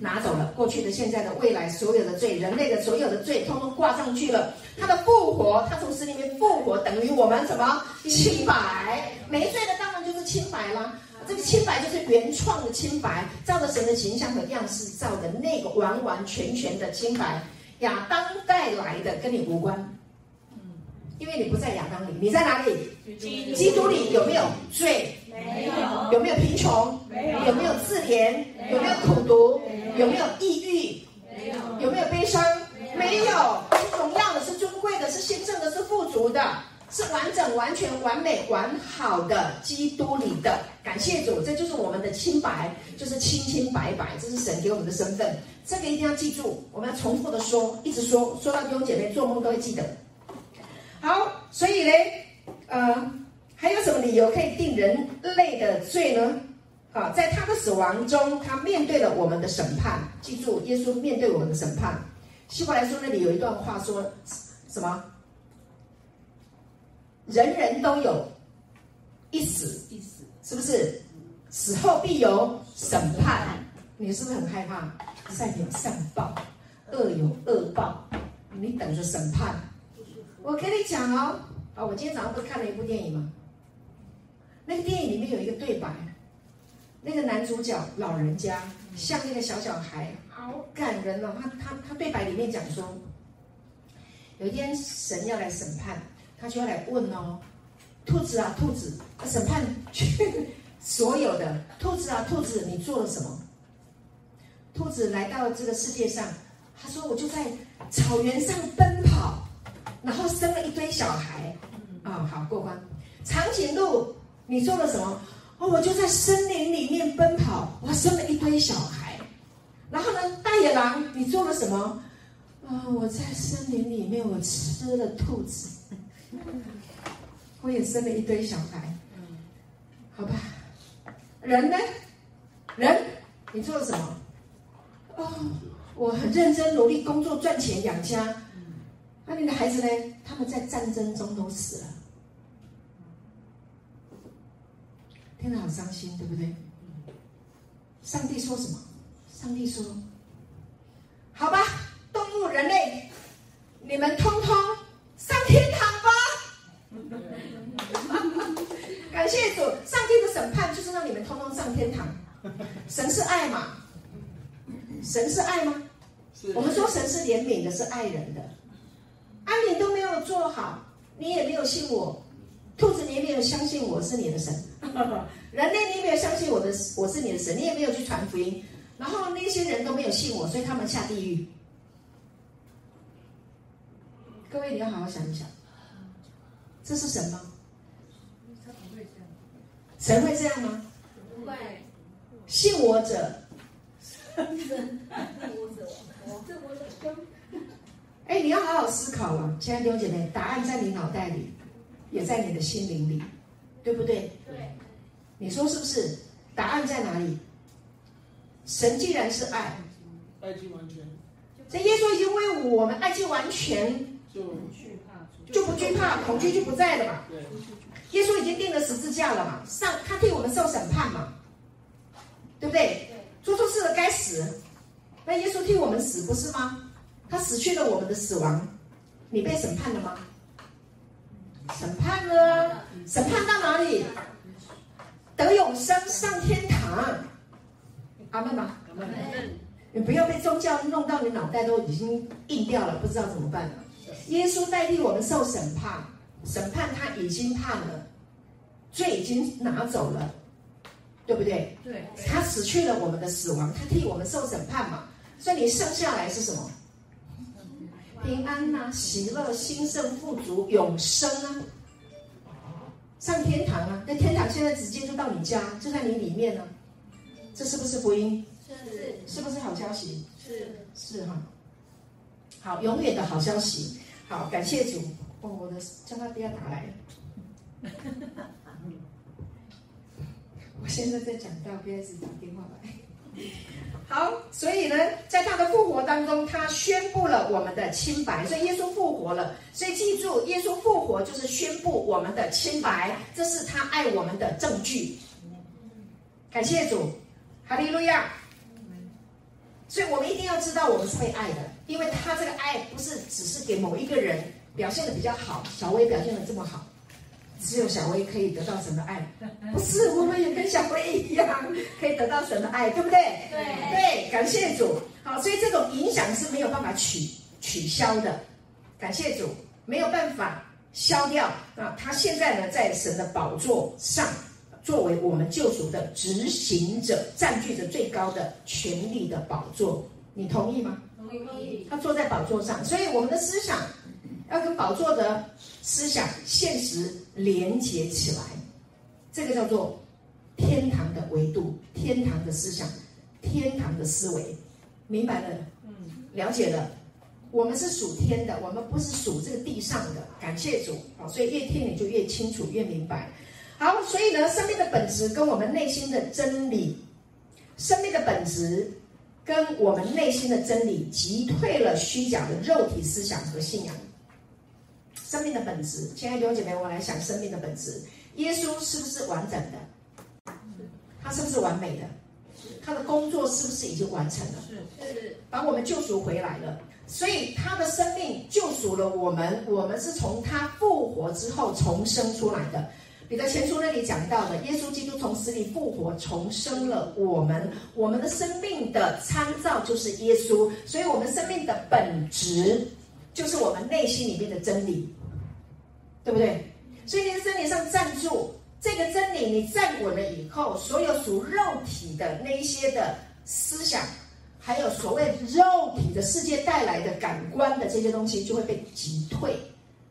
拿走了过去的、现在的、未来所有的罪，人类的所有的罪，通通挂上去了。他的复活，他从死里面复活，等于我们什么清白？没罪的当然就是清白啦。这个清白就是原创的清白，照着神的形象和样式造的那个完完全全的清白。亚当带来的跟你无关，因为你不在亚当里，你在哪里？基督里有没有罪？没有。有没有贫穷？没有。有没有自怜？有没有苦毒？有没有抑郁？没有。有没有悲伤？没有。是荣耀的，是尊贵的，是兴盛的，是富足的，是完整、完全、完美、完好的。基督里的，感谢主，这就是我们的清白，就是清清白白，这是神给我们的身份。这个一定要记住，我们要重复的说，一直说，说到弟兄姐妹做梦都会记得。好，所以呢，呃，还有什么理由可以定人类的罪呢？好，在他的死亡中，他面对了我们的审判。记住，耶稣面对我们的审判。希伯来书那里有一段话说，什么？人人都有一死，一死，是不是？死后必有审判。你是不是很害怕？善有善报，恶有恶报，你等着审判。我跟你讲哦，啊，我今天早上不是看了一部电影吗？那个电影里面有一个对白。那个男主角老人家像那个小小孩，好感人哦。他他他对白里面讲说，有一天神要来审判，他就要来问哦，兔子啊兔子，审判去 所有的兔子啊兔子，你做了什么？兔子来到这个世界上，他说我就在草原上奔跑，然后生了一堆小孩，啊、好过关。长颈鹿，你做了什么？哦，我就在森林里面奔跑，我还生了一堆小孩。然后呢，大野狼，你做了什么？啊、我在森林里面，我吃了兔子，我也生了一堆小孩。好吧，人呢？人，你做了什么？哦，我很认真努力工作赚钱养家。那你的孩子呢？他们在战争中都死了。听得好伤心，对不对？上帝说什么？上帝说：“好吧，动物、人类，你们通通上天堂吧！” 感谢主，上帝的审判就是让你们通通上天堂。神是爱嘛？神是爱吗？我们说神是怜悯的，是爱人的。啊，你都没有做好，你也没有信我。兔子，你也没有相信我是你的神；人类，你也没有相信我的我是你的神，你也没有去传福音。然后那些人都没有信我，所以他们下地狱。各位，你要好好想一想，这是神吗？神会这样吗？不会。信我者，哎，你要好好思考啊，亲爱的弟兄姐妹，答案在你脑袋里。也在你的心灵里，对不对？对。你说是不是？答案在哪里？神既然是爱，爱尽完全。这耶稣已经为我们爱尽完全，就不惧怕，就不惧怕，恐惧就不在了嘛。对。耶稣已经定了十字架了嘛，上他替我们受审判嘛，对不对？对。做错事了该死，那耶稣替我们死不是吗？他死去了我们的死亡，你被审判了吗？审判呢？审判到哪里？得永生，上天堂。阿门吗？阿门。你不要被宗教弄到你脑袋都已经硬掉了，不知道怎么办了。耶稣代替我们受审判，审判他已经判了，罪已经拿走了，对不对？对。他死去了我们的死亡，他替我们受审判嘛。所以你剩下来是什么？平安呐、啊，喜乐、兴盛、富足、永生啊，上天堂啊！那天堂现在直接就到你家，就在你里面呢、啊。这是不是福音？是。是不是好消息？是。是哈。好，永远的好消息。好，感谢主。哦，我的叫他不要打来。我现在在讲到，不要一直打电话来。好，所以呢，在他的复活当中，他宣布了我们的清白。所以耶稣复活了，所以记住，耶稣复活就是宣布我们的清白，这是他爱我们的证据。感谢主，哈利路亚。所以我们一定要知道，我们是被爱的，因为他这个爱不是只是给某一个人表现的比较好，小薇表现的这么好。只有小薇可以得到神的爱，不是我们也跟小薇一样可以得到神的爱，对不对？对对，感谢主。好，所以这种影响是没有办法取取消的，感谢主，没有办法消掉啊。他现在呢，在神的宝座上，作为我们救赎的执行者，占据着最高的权力的宝座，你同意吗？同意。他坐在宝座上，所以我们的思想。要跟宝座的思想、现实连接起来，这个叫做天堂的维度、天堂的思想、天堂的思维，明白了？嗯，了解了。我们是属天的，我们不是属这个地上的。感谢主，好，所以越听你就越清楚、越明白。好，所以呢，生命的本质跟我们内心的真理，生命的本质跟我们内心的真理击退了虚假的肉体思想和信仰。生命的本质，亲爱的弟兄姐妹，我来想生命的本质。耶稣是不是完整的？他是不是完美的？他的工作是不是已经完成了？是是，把我们救赎回来了。所以他的生命救赎了我们，我们是从他复活之后重生出来的。彼得前书那里讲到的，耶稣基督从死里复活，重生了我们。我们的生命的参照就是耶稣，所以我们生命的本质就是我们内心里面的真理。对不对？所以你在真理上站住，这个真理你站稳了以后，所有属肉体的那一些的思想，还有所谓肉体的世界带来的感官的这些东西，就会被击退，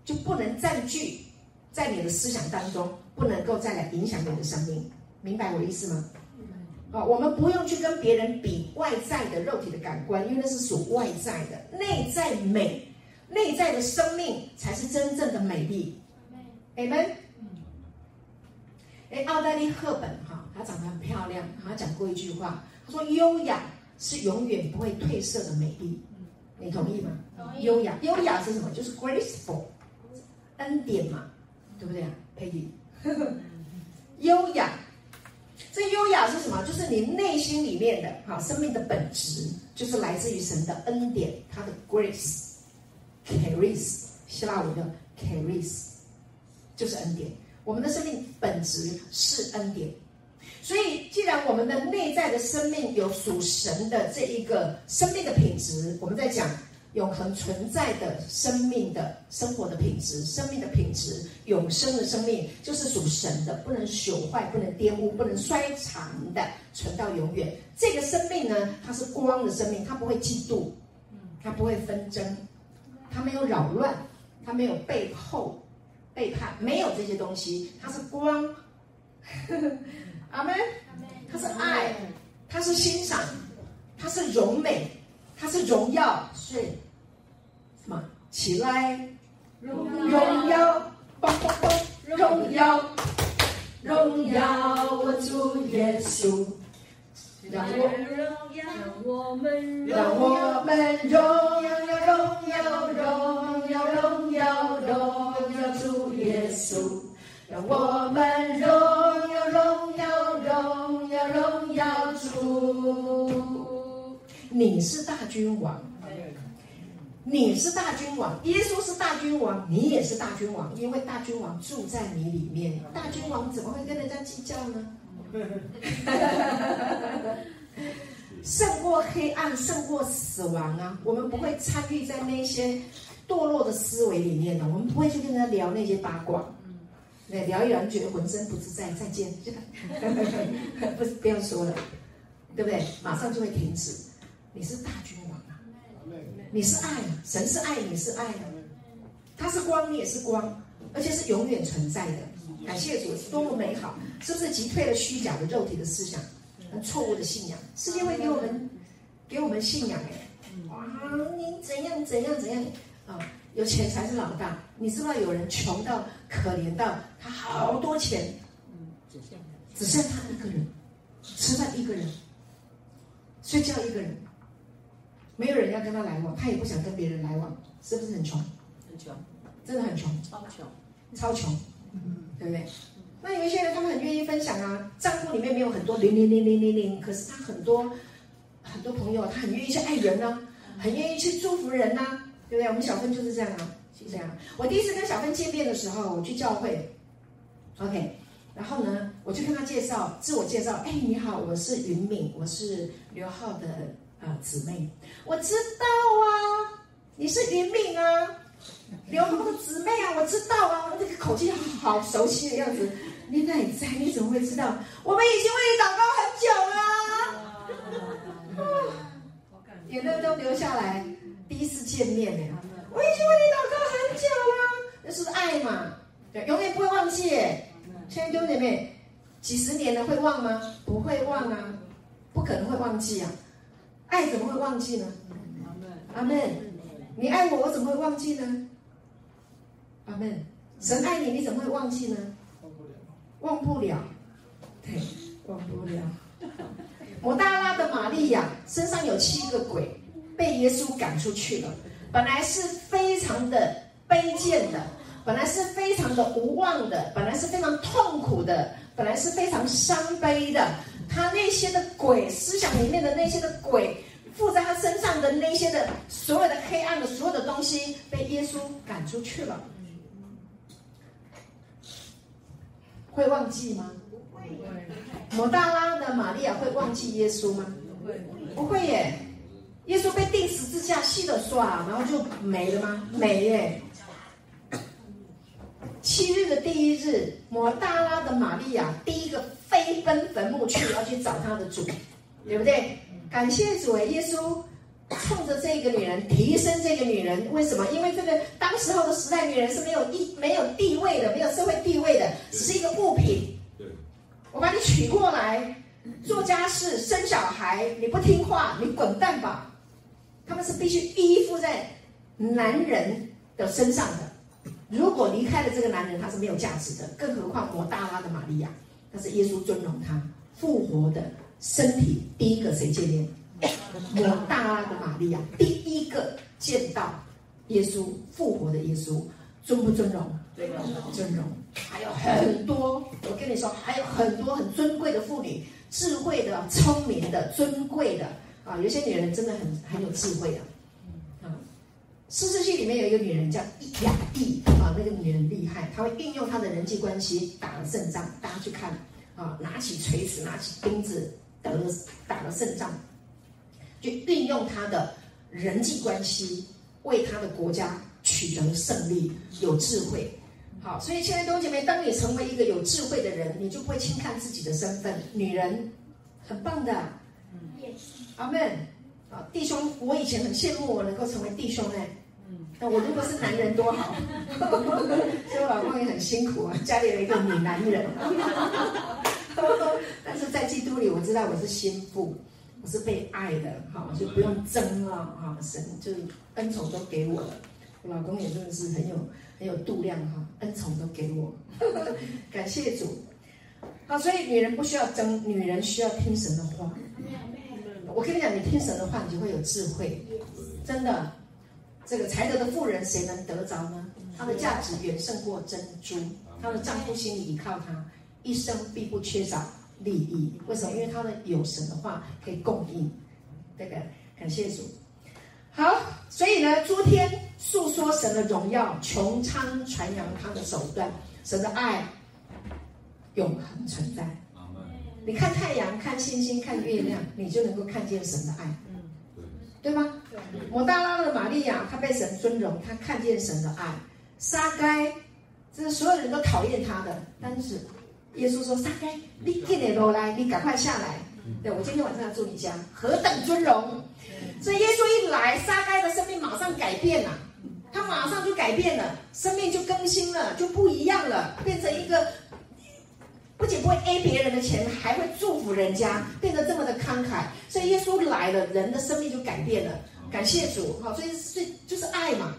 就不能占据在你的思想当中，不能够再来影响你的生命。明白我意思吗？好，我们不用去跟别人比外在的肉体的感官，因为那是属外在的，内在美。内在的生命才是真正的美丽，Amen。哎，奥黛丽·赫本哈，她长得很漂亮，她讲过一句话，她说：“优雅是永远不会褪色的美丽。”你同意吗？同意。优雅，优雅是什么？就是 graceful，恩典嘛，对不对啊？佩蒂，优雅，这优雅是什么？就是你内心里面的哈，生命的本质，就是来自于神的恩典，他的 grace。Caris，希腊文的 Caris，就是恩典。我们的生命本质是恩典，所以既然我们的内在的生命有属神的这一个生命的品质，我们在讲永恒存在的生命的生活的品质，生命的品质，永生的生命就是属神的，不能朽坏，不能玷污，不能衰残的，存到永远。这个生命呢，它是光的生命，它不会嫉妒，它不会纷争。他没有扰乱，他没有背后背叛，没有这些东西。他是光，阿门。他是爱，他是欣赏，他是荣美，他是荣耀。是什么？起来，荣耀，嘣嘣嘣，荣耀，荣耀我主耶稣。让我们荣耀，让我们荣耀，荣耀，荣耀，荣耀，荣耀主耶稣。让我们荣耀，荣耀，荣耀，荣耀主。你是大君王，你是大君王，耶稣是大君王，你也是大君王，因为大君王住在你里面。大君王怎么会跟人家计较呢？胜过黑暗，胜过死亡啊！我们不会参与在那些堕落的思维里面的，我们不会去跟他聊那些八卦。对，聊一聊，觉得浑身不自在，再见，不不要说了，对不对？马上就会停止。你是大君王啊，你是爱，神是爱，你是爱的，他是光，你也是光，而且是永远存在的。感谢主，多么美好！是不是击退了虚假的肉体的思想和，错误的信仰？世界会给我们给我们信仰哎，哇，你怎样怎样怎样啊？有钱才是老大。你知道有人穷到可怜到他好多钱，只剩他一个人，吃饭一个人，睡觉一个人，没有人要跟他来往，他也不想跟别人来往，是不是很穷？很穷，真的很穷，超穷，超穷，对不对？那有一些人他们很愿意分享啊，账户里面没有很多零零零零零零，可是他很多很多朋友，他很愿意去爱人呢、很愿意去祝福人呐、啊。对不对？我们小芬就是这样啊，是这样。我第一次跟小芬见面的时候，我去教会，OK，然后呢，我就跟他介绍，自我介绍，哎，你好，我是云敏，我是刘浩的、呃、姊妹。我知道啊，你是云敏啊，刘浩的姊妹啊，我知道啊，那个口气好熟悉的样子。你哪在？你怎么会知道？我们已经为你祷告很久了，啊，眼泪都流下来。第一次见面呢，我已经为你祷告很久了，那是爱嘛？对，永远不会忘记耶。亲爱的弟兄姐妹，几十年了会忘吗？不会忘啊，不可能会忘记啊。爱怎么会忘记呢？阿门。你爱我，我怎么会忘记呢？阿门。神爱你，你怎么会忘记呢？忘不了。忘不了对，忘不了。抹大拉的玛利亚身上有七个鬼。被耶稣赶出去了，本来是非常的卑贱的，本来是非常的无望的，本来是非常痛苦的，本来是非常伤悲的。他那些的鬼，思想里面的那些的鬼，附在他身上的那些的所有的黑暗的所有的东西，被耶稣赶出去了。会忘记吗？不会。抹大拉的玛利亚会忘记耶稣吗？不会，不会耶。耶稣被钉十字架，洗了刷，然后就没了吗？没耶。七日的第一日，抹大拉的玛利亚第一个飞奔坟墓去，要去找他的主，对不对？感谢主，耶稣冲着这个女人，提升这个女人，为什么？因为这个当时候的时代，女人是没有地没有地位的，没有社会地位的，只是一个物品。我把你娶过来，做家事、生小孩，你不听话，你滚蛋吧。他们是必须依附在男人的身上的，如果离开了这个男人，他是没有价值的。更何况抹大拉的玛利亚，那是耶稣尊荣他复活的身体。第一个谁见面？抹大拉的玛利亚第一个见到耶稣复活的耶稣，尊不尊荣？尊荣。还有很多，我跟你说，还有很多很尊贵的妇女，智慧的、聪明的、尊贵的。啊，有些女人真的很很有智慧啊！啊，士师记里面有一个女人叫伊雅蒂啊，那个女人厉害，她会运用她的人际关系打了胜仗。大家去看啊，拿起锤子，拿起钉子，得了打了胜仗，就运用他的人际关系为他的国家取得胜利，有智慧。好，所以亲爱的弟兄姐妹，当你成为一个有智慧的人，你就不会轻看自己的身份。女人很棒的。阿门啊，弟兄，我以前很羡慕我能够成为弟兄哎，那我如果是男人多好，所以我老公也很辛苦啊，家里有一个女男人，但是在基督里，我知道我是心腹，我是被爱的，好，就不用争了哈，神就恩宠都给我了，我老公也真的是很有很有度量哈，恩宠都给我，感谢主，好，所以女人不需要争，女人需要听神的话。我跟你讲，你听神的话，你就会有智慧。真的，这个才德的妇人，谁能得着呢？她的价值远胜过珍珠。她的丈夫心里依靠她，一生必不缺少利益。为什么？因为他们有神的话可以供应。这个感谢主。好，所以呢，诸天诉说神的荣耀，穹苍传扬他的手段，神的爱永恒存在。你看太阳，看星星，看月亮，你就能够看见神的爱，对吗？抹大拉的玛利亚，她被神尊荣，她看见神的爱。撒该，这是所有人都讨厌他的，但是耶稣说：“撒该，你进来楼来，你赶快下来。”对，我今天晚上要住你家，何等尊荣！所以耶稣一来，撒该的生命马上改变了，他马上就改变了，生命就更新了，就不一样了，变成一个不仅不会 A 别人的钱，还会祝福人家，变得这么的慷慨。所以耶稣来了，人的生命就改变了。感谢主，好，所以是就是爱嘛。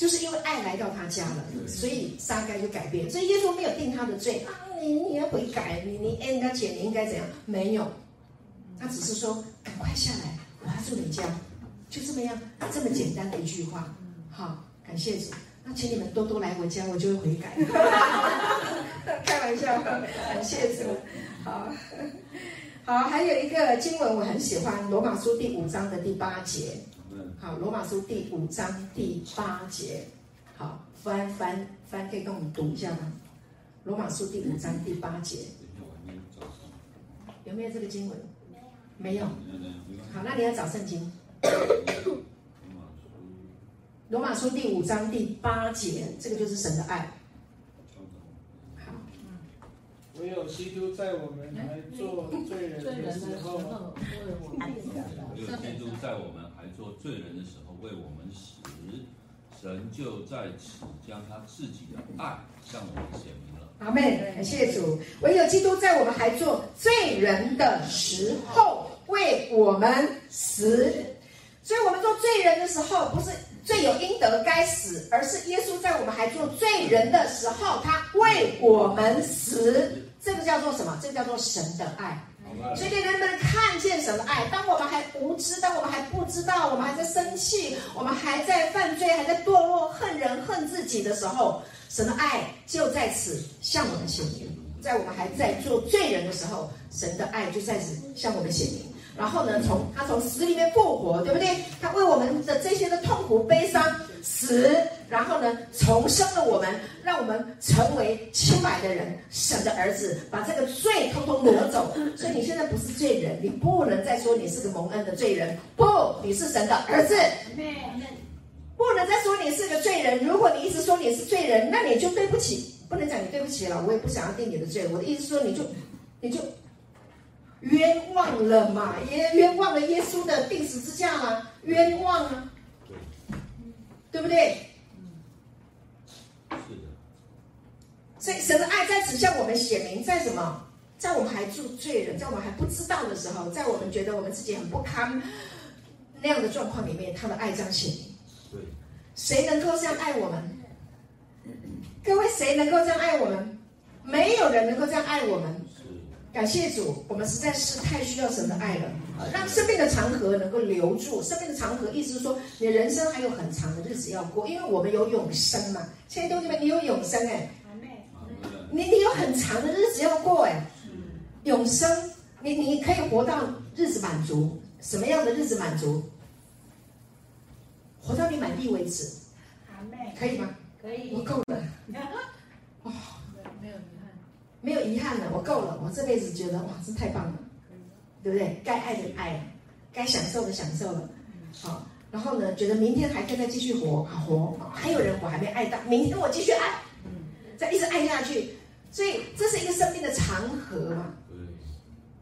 就是因为爱来到他家了，所以撒该就改变。所以耶稣没有定他的罪啊，你你要悔改，你你人家钱，你应该怎样？没有，他只是说赶快下来，我要住你家，就这么样，这么简单的一句话。好，感谢主，那请你们多多来我家，我就会悔改。开玩笑，感谢主。好，好，还有一个经文我很喜欢，罗马书第五章的第八节。好，罗马书第五章第八节，好，翻翻翻，可以跟我们读一下吗？罗马书第五章第八节，有没有这个经文？没有。好，那你要找圣经。罗马书第五章第八节，这个就是神的爱。好，唯有基督在我们还做罪人的时候，唯有基督在我们。做罪人的时候为我们死，神就在此将他自己的爱向我们显明了。阿门，感谢主。唯有基督在我们还做罪人的时候为我们死，所以我们做罪人的时候不是罪有应得该死，而是耶稣在我们还做罪人的时候，他为我们死。这个叫做什么？这个叫做神的爱。所以，人们看见神的爱。当我们还无知，当我们还不知道，我们还在生气，我们还在犯罪，还在堕落，恨人恨自己的时候，神的爱就在此向我们显明。在我们还在做罪人的时候，神的爱就在此向我们显明。然后呢，从他从死里面复活，对不对？他为我们的这些的痛苦、悲伤、死，然后呢，重生了我们，让我们成为清白的人，神的儿子，把这个罪通通挪走。所以你现在不是罪人，你不能再说你是个蒙恩的罪人，不，你是神的儿子。不能再说你是个罪人。如果你一直说你是罪人，那你就对不起，不能讲你对不起了。我也不想要定你的罪。我的意思说，你就，你就。冤枉了嘛？也冤枉了耶稣的钉死之架嘛？冤枉啊！对不对？是的。所以神的爱在此向我们显明，在什么？在我们还做罪人，在我们还不知道的时候，在我们觉得我们自己很不堪那样的状况里面，他的爱将显明。对。谁能够这样爱我们？各位，谁能够这样爱我们？没有人能够这样爱我们。感谢主，我们实在是太需要神的爱了，让生命的长河能够留住。生命的长河，意思是说，你的人生还有很长的日子要过，因为我们有永生嘛。亲爱的弟兄们，你有永生哎，你你有很长的日子要过哎，永生，你你可以活到日子满足，什么样的日子满足？活到你满意为止，可以吗？可以，我够了。哦没有遗憾了，我够了，我这辈子觉得哇，这太棒了，对不对？该爱的爱了，该享受的享受了，好，然后呢，觉得明天还可以再继续活，好活，还有人我还没爱到，明天我继续爱，再一直爱下去，所以这是一个生命的长河嘛，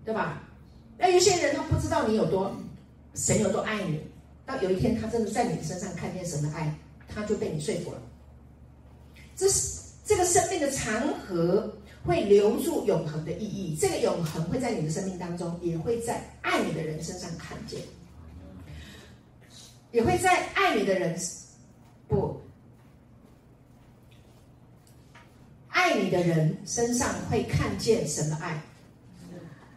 对。吧？那有些人他不知道你有多，神有多爱你，到有一天他真的在你身上看见神的爱，他就被你说服了，这是这个生命的长河。会留住永恒的意义，这个永恒会在你的生命当中，也会在爱你的人身上看见，也会在爱你的人不爱你的人身上会看见神的爱，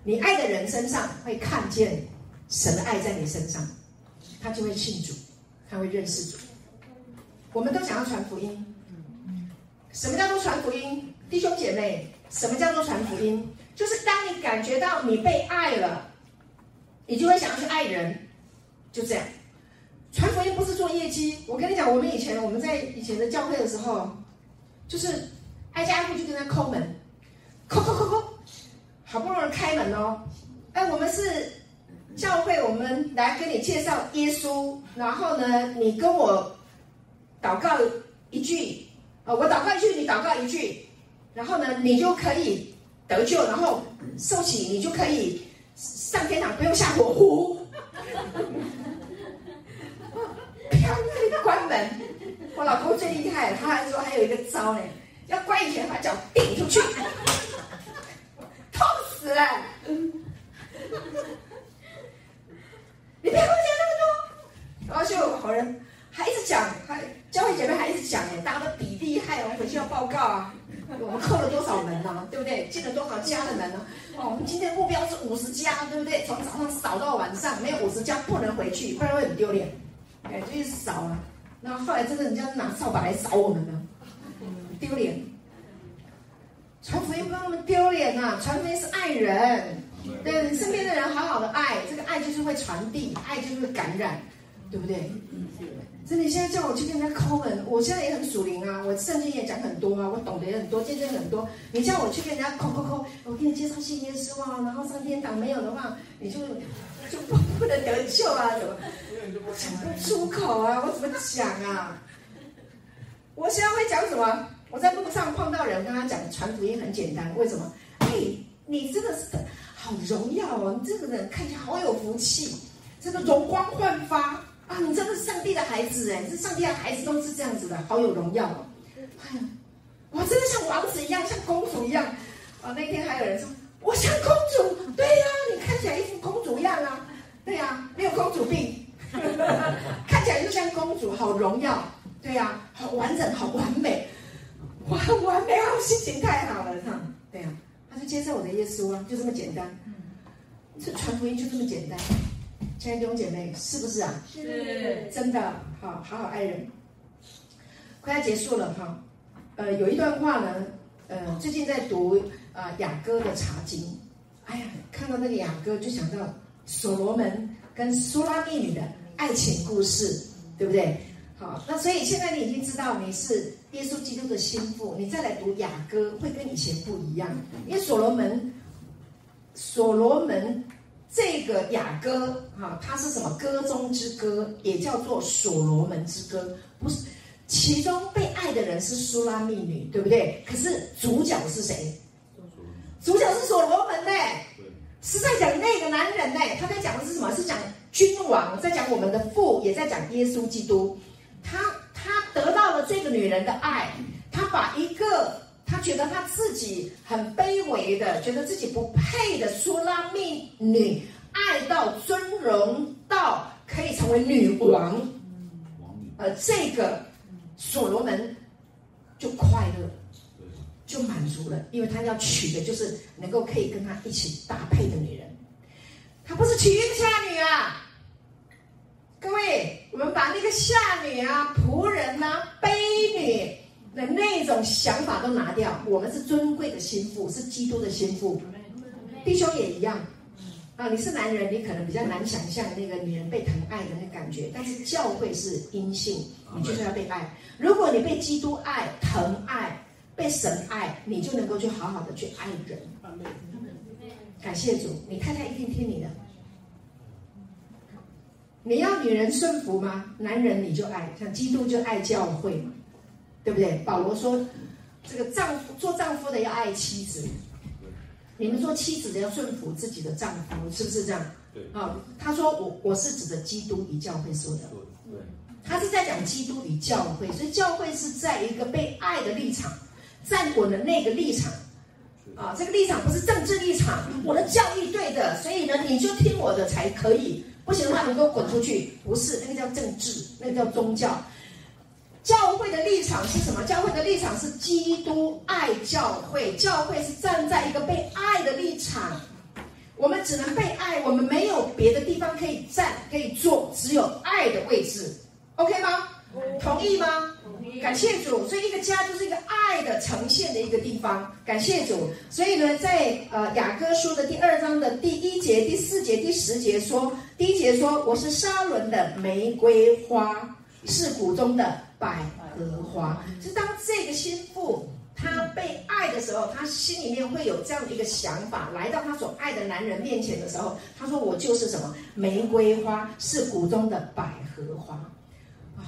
你爱的人身上会看见神的爱在你身上，他就会信主，他会认识主。我们都想要传福音，什么叫做传福音？弟兄姐妹，什么叫做传福音？就是当你感觉到你被爱了，你就会想要去爱人，就这样。传福音不是做业绩。我跟你讲，我们以前我们在以前的教会的时候，就是挨家挨户就跟他抠门，抠抠抠抠，好不容易开门哦。哎，我们是教会，我们来跟你介绍耶稣，然后呢，你跟我祷告一句，呃，我祷告一句，你祷告一句，然后呢，你就可以得救，然后受洗，你就可以上天堂，不用下火湖。飘那里关门，我老公最厉害，他还说还有一个招呢，要关以前把脚顶出去，痛死了。你别跟我讲那么多，然后就有好人还一直讲，还教会姐妹还一直讲哎，大家都比厉害，我回去要报告啊，我们扣了多少门呢、啊？对不对？进了多少家的门呢、啊？哦，我们今天的目标是五十家，对不对？从早上扫到晚上，没有五十家不能回去，不然会很丢脸。哎，就一直扫啊，那后来真的人家拿扫把来扫我们呢，丢脸。传福音不要那么丢脸呐，传福音是爱人。对身边的人好好的爱，这个爱就是会传递，爱就是会感染，对不对？真的，你现在叫我去跟人家抠门，我现在也很属灵啊，我圣经也讲很多啊，我懂得也很多，见证很多。你叫我去跟人家抠抠抠，我给你介绍信耶稣啊，然后上天堂，没有的话，你就就不不能得救啊，怎么讲不出口啊？我怎么讲啊？我现在会讲什么？我在路上碰到人，跟他讲传福音很简单，为什么？哎，你真的是。好荣耀哦！你这个人看起来好有福气，这个容光焕发啊！你真的是上帝的孩子哎，这上帝的孩子都是这样子的，好有荣耀哦！哎呀，我真的像王子一样，像公主一样啊！那天还有人说我像公主，对呀，你看起来一副公主样啊，对呀，没有公主病，看起来就像公主，好荣耀，对呀，好完整，好完美，哇，完美，我心情太好了，哈，对呀。他就接受我的耶稣啊，就这么简单。这传福音就这么简单，亲爱的弟兄姐妹，是不是啊？是，真的，好好好爱人。快要结束了哈，呃，有一段话呢，呃，最近在读啊、呃、雅歌的茶经，哎呀，看到那个雅歌就想到所罗门跟苏拉密女的爱情故事，对不对？好，那所以现在你已经知道你是耶稣基督的心腹，你再来读雅歌会跟以前不一样，因为所罗门，所罗门这个雅歌哈，它是什么？歌中之歌，也叫做所罗门之歌，不是？其中被爱的人是苏拉密女，对不对？可是主角是谁？主角是所罗门呢？是在讲那个男人呢？他在讲的是什么？是讲君王，在讲我们的父，也在讲耶稣基督。他他得到了这个女人的爱，他把一个他觉得他自己很卑微的，觉得自己不配的苏拉密女爱到尊荣到可以成为女王，呃，这个所罗门就快乐，就满足了，因为他要娶的就是能够可以跟他一起搭配的女人，他不是娶一个下女啊。各位，我们把那个下女啊、仆人呐、啊、婢女的那种想法都拿掉。我们是尊贵的心腹，是基督的心腹。弟兄也一样啊。你是男人，你可能比较难想象那个女人被疼爱的那个感觉。但是教会是阴性，你就是要被爱。如果你被基督爱、疼爱、被神爱，你就能够去好好的去爱人。感谢主，你太太一定听你的。你要女人顺服吗？男人你就爱，像基督就爱教会嘛，对不对？保罗说，这个丈夫做丈夫的要爱妻子，你们做妻子的要顺服自己的丈夫，是不是这样？对。啊，他说我我是指的基督与教会说的，对。他是在讲基督与教会，所以教会是在一个被爱的立场，站稳的那个立场，啊，这个立场不是政治立场，我的教义对的，所以呢，你就听我的才可以。不行的话，你给我滚出去！不是那个叫政治，那个叫宗教。教会的立场是什么？教会的立场是基督爱教会，教会是站在一个被爱的立场。我们只能被爱，我们没有别的地方可以站、可以坐，只有爱的位置。OK 吗？同意吗？感谢主，所以一个家就是一个爱的呈现的一个地方。感谢主，所以呢，在呃雅各书的第二章的第一节、第四节、第十节说，第一节说我是沙仑的玫瑰花，是谷中的百合花。就当这个心腹他被爱的时候，他心里面会有这样的一个想法，来到他所爱的男人面前的时候，他说我就是什么玫瑰花，是谷中的百合花。啊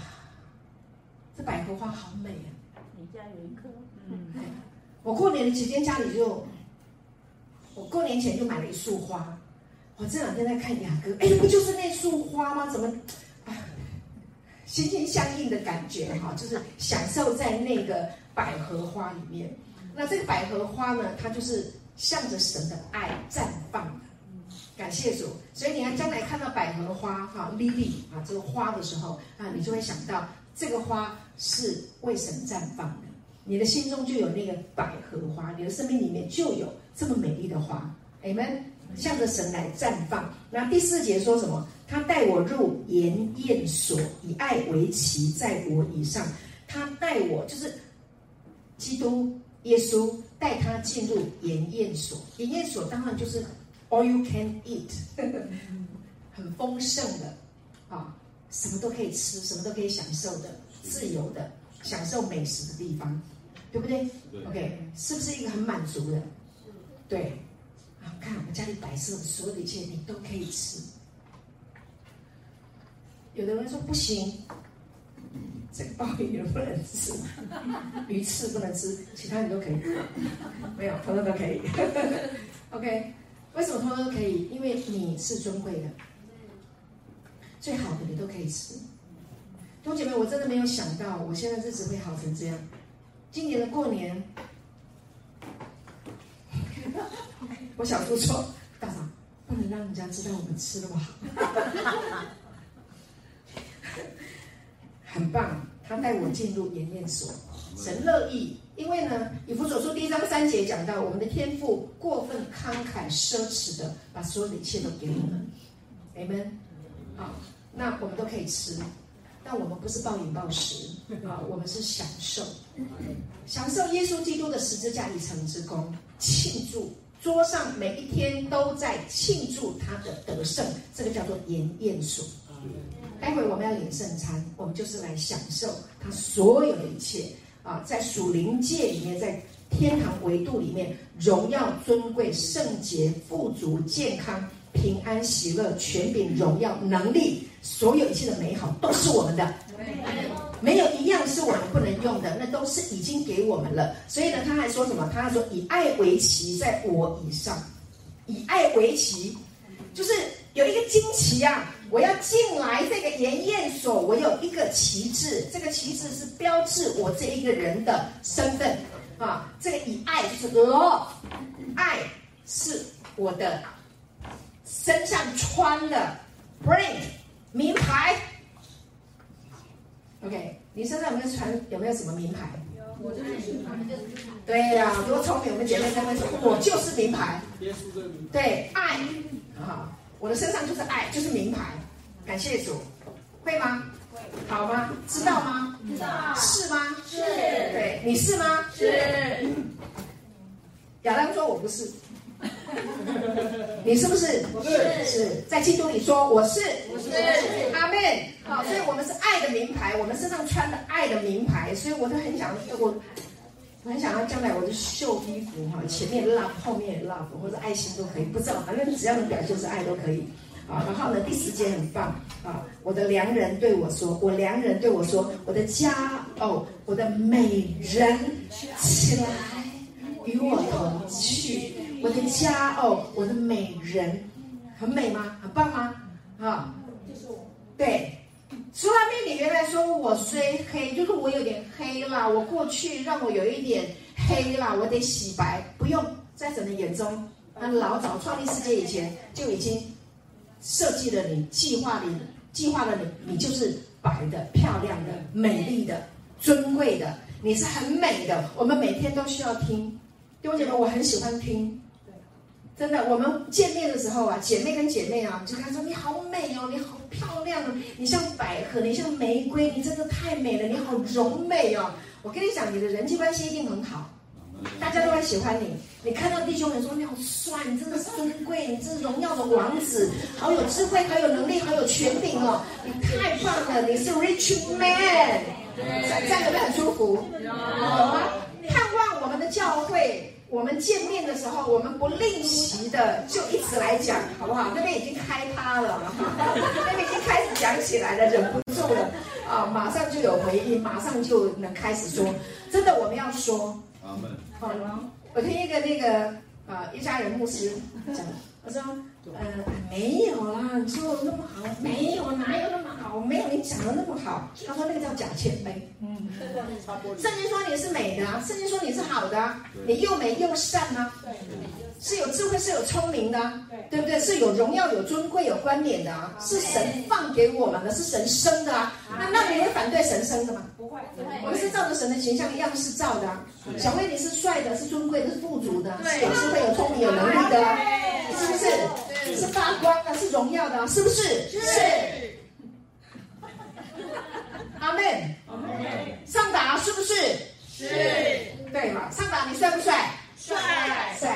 这百合花好美啊！你家有一棵？嗯，我过年的期间家里就，我过年前就买了一束花。我这两天在看雅歌，哎，不就是那束花吗？怎么，啊，心心相印的感觉哈，就是享受在那个百合花里面。那这个百合花呢，它就是向着神的爱绽放的。感谢主，所以你看将来看到百合花哈，lily 啊这个花的时候啊，你就会想到。这个花是为神绽放的，你的心中就有那个百合花，你的生命里面就有这么美丽的花，Amen，向着神来绽放。那第四节说什么？他带我入筵宴所，以爱为旗，在我以上。他带我，就是基督耶稣带他进入筵宴所。筵宴所当然就是 all you can eat，很丰盛的啊。什么都可以吃，什么都可以享受的，自由的享受美食的地方，对不对，对？OK，是不是一个很满足的？对。啊，看我们家里摆设所有的一切，你都可以吃。有的人说不行，这个鲍鱼不能吃，鱼翅不能吃，其他你都可以。没有，通通都可以。OK，为什么通通都可以？因为你是尊贵的。最好的你都可以吃，弟兄姐妹，我真的没有想到，我现在日子会好成这样。今年的过年，我小叔说：“大嫂，不能让人家知道我们吃的不好。” 很棒，他带我进入筵宴所，神乐意，因为呢，以弗所书第一章三节讲到，我们的天赋过分慷慨奢侈的把所有的一切都给我们，Amen，好。那我们都可以吃，但我们不是暴饮暴食。啊，我们是享受，享受耶稣基督的十字架一成之功，庆祝桌上每一天都在庆祝他的得胜，这个叫做筵宴所。待会我们要领圣餐，我们就是来享受他所有的一切啊，在属灵界里面，在天堂维度里面，荣耀、尊贵、圣洁、富足、健康。平安、喜乐、权柄、荣耀、能力，所有一切的美好都是我们的，没有一样是我们不能用的，那都是已经给我们了。所以呢，他还说什么？他还说以爱为旗，在我以上，以爱为旗，就是有一个旌旗啊！我要进来这个研验所，我有一个旗帜，这个旗帜是标志我这一个人的身份啊。这个以爱就是 love，爱是我的。身上穿的 brand 名牌，OK，你身上有没有穿？有没有什么名牌？我就是名牌。对呀、啊，多聪明！我们姐妹在问说，我就是名牌。对，爱啊，我的身上就是爱，就是名牌。感谢主，会吗？会。好吗？知道吗？知道。是吗？是。对，你是吗？是。亚当说：“我不是。”你是不是？是是在基督里说我是，我是阿门。好，所以我们是爱的名牌，我们身上穿的爱的名牌，所以我就很想我，我很想要将来我的秀衣服哈，前面 love，后面 love，或者爱心都可以，不知道，反正只要能表现是爱都可以。啊，然后呢，第十节很棒啊，我的良人对我说，我良人对我说，我的家哦，我的美人起来与我同去。我的家哦，我的美人，很美吗？很棒吗？啊，就是我。对，苏拉密，你原来说我虽黑，就是我有点黑了。我过去让我有一点黑了，我得洗白。不用，在神的眼中，他老早创立世界以前就已经设计了你，计划你，计划了你，你就是白的、漂亮的、美丽的、尊贵的，你是很美的。我们每天都需要听，弟兄姐妹，我很喜欢听。真的，我们见面的时候啊，姐妹跟姐妹啊，就跟她说：“你好美哦，你好漂亮哦，你像百合，你像玫瑰，你真的太美了，你好柔美哦。”我跟你讲，你的人际关系一定很好，大家都会喜欢你。你看到弟兄们说：“你好帅，你真的是尊贵，你这是荣耀的王子，好有智慧，好有能力，好有权柄哦，你太棒了，你是 rich man。”这样有没有很舒服？有吗？盼望我们的教会。我们见面的时候，我们不吝惜的就一直来讲，好不好？那边已经开趴了，那边已经开始讲起来了，忍不住了啊！马上就有回应，马上就能开始说。真的，我们要说。阿门。好了，我听一个那个啊，一家人牧师讲，我说。呃，没有啦，你说那么好，没有，哪有那么好？没有你讲的那么好。他说那个叫假谦卑。嗯，圣经说你是美的啊，圣经说你是好的啊，你又美又善啊，是有智慧，是有聪明的，对不对？是有荣耀、有尊贵、有观点的啊，是神放给我们的，是神生的啊。那那你会反对神生的吗？不会，我们是照着神的形象样式造的啊。小薇你是帅的，是尊贵的，是富足的，是有智慧、有聪明、有能力的，是不是？是发光的，是荣耀的，是不是？是。阿门。阿门。上达是不是？是。对嘛？上达你帅不帅？帅。帅。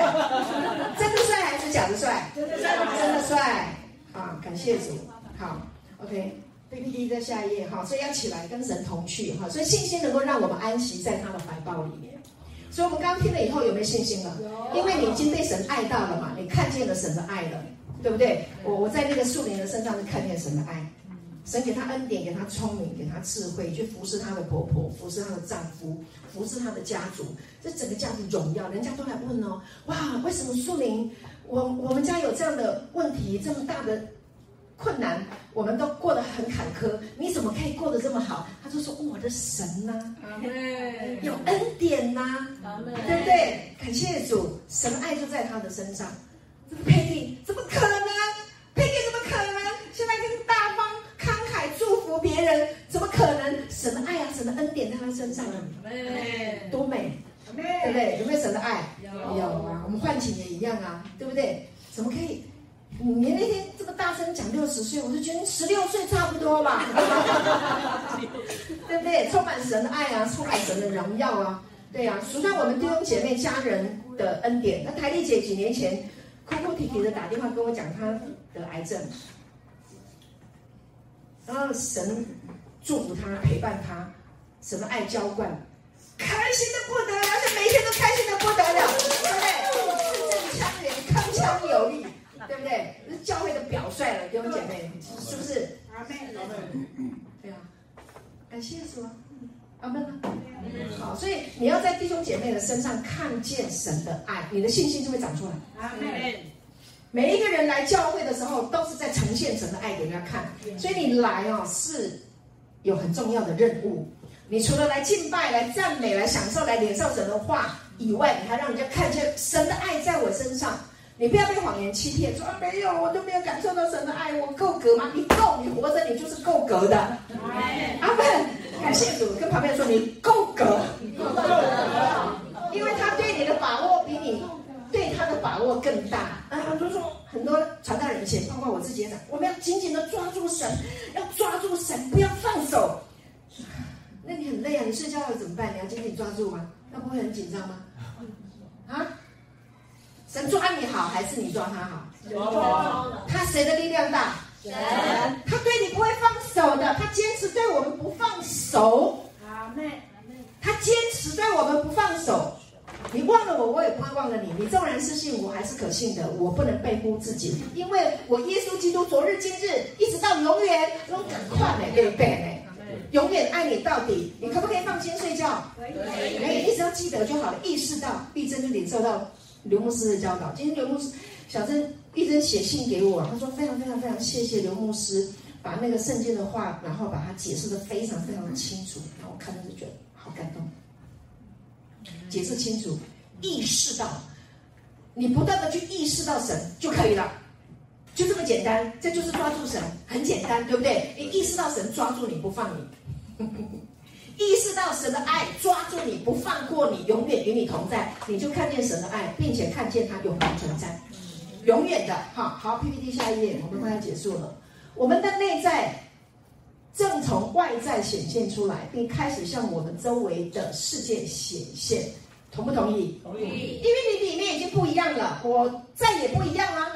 真的帅还是假的帅？真的帅。真的帅。啊，感谢主。好，OK，PPT 在下一页哈，所以要起来跟神同去哈，所以信心能够让我们安息在他的怀抱里面。所以我们刚刚听了以后有没有信心了？因为你已经被神爱到了嘛，你看见了神的爱了。对不对？我我在那个树林的身上是看见神的爱，神给她恩典，给她聪明，给她智慧，去服侍她的婆婆，服侍她的丈夫，服侍她的家族，这整个家族荣耀。人家都来问哦，哇，为什么树林？我我们家有这样的问题，这么大的困难，我们都过得很坎坷，你怎么可以过得这么好？他就说，我的神呐、啊，有恩典呐、啊，对不对？感谢主，神爱就在他的身上。这个佩蒂怎么可能？别人，怎么可能？神的爱啊，神的恩典在他身上，多美，对不对？有没有神的爱？有啊。我们唤醒也一样啊，对不对？怎么可以？你那天这么大声讲六十岁，我就觉得十六岁差不多吧，对不对？充满神的爱啊，充满神的荣耀啊，对呀、啊。数算我们弟兄姐妹家人的恩典。那台丽姐几年前。哭哭啼啼的打电话跟我讲，她得癌症，然后神祝福他，陪伴他，什么爱浇灌，开心的不得了，而且每天都开心的不得了，对不对？字正腔圆，铿锵有力，对不对？是教会的表率了，弟兄姐妹，是不是？阿门，阿门。对啊，感谢主。阿门。好，所以你要在弟兄姐妹的身上看见神的爱，你的信心就会长出来。阿门。每一个人来教会的时候，都是在呈现神的爱给人家看。所以你来哦，是有很重要的任务。你除了来敬拜、来赞美、来享受、来领受神的话以外，你还让人家看见神的爱在我身上。你不要被谎言欺骗，说啊没有，我都没有感受到神的爱，我够格吗？你够，你活着你就是够格的。阿门。感谢主，跟旁边说你够格，够格，因为他对你的把握比你对他的把握更大。啊，很多说很多传道人前，包括我自己也讲，我们要紧紧的抓住神，要抓住神，不要放手。那你很累啊，你睡觉了怎么办？你要紧紧抓住吗？那不会很紧张吗？啊？神抓你好还是你抓他好？他谁的力量大？神，他对你不会放手的，他坚持对我们不放手。阿妹，他坚持对我们不放手。你忘了我，我也不会忘了你。你纵然是信我，还是可信的。我不能背负自己，因为我耶稣基督昨日今日一直到永远都赶快来对不对？永远爱你到底。你可不可以放心睡觉？可以，可以，一直要记得就好了。意识到，必真就领受到刘牧师的教导。今天刘牧师。小珍一直写信给我，他说非常非常非常谢谢刘牧师把那个圣经的话，然后把它解释的非常非常的清楚，然后我看到就觉得好感动。解释清楚，意识到，你不断的去意识到神就可以了，就这么简单，这就是抓住神，很简单，对不对？你意识到神抓住你不放你，意识到神的爱抓住你不放过你，永远与你同在，你就看见神的爱，并且看见他永恒存在。永远的。哈，好，PPT 下一页，我们快要结束了。我们的内在正从外在显现出来，并开始向我们周围的世界显现。同不同意？同意。因为你里面已经不一样了，我再也不一样了。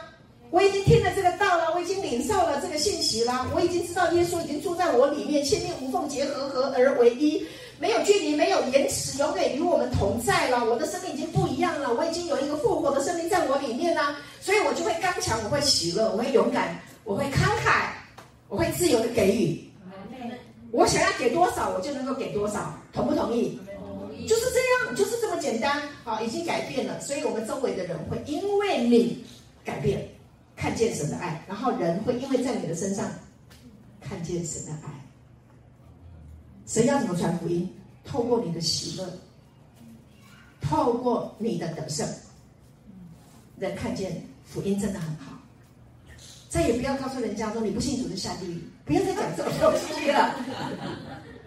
我已经听了这个道了，我已经领受了这个信息了，我已经知道耶稣已经住在我里面，千命无缝结合，合而为一，没有距离，没有延迟，永远与我们同在了。我的生命已经不一样了，我已经有一个复活的生命在我里面了，所以我就会刚强，我会喜乐，我会勇敢，我会慷慨，我会自由的给予。我想要给多少，我就能够给多少，同不同意？同意。就是这样，就是这么简单。好，已经改变了，所以我们周围的人会因为你改变。看见神的爱，然后人会因为在你的身上看见神的爱。神要怎么传福音？透过你的喜乐，透过你的得胜，人看见福音真的很好。再也不要告诉人家说你不信主就下地狱，不要再讲这种东西了。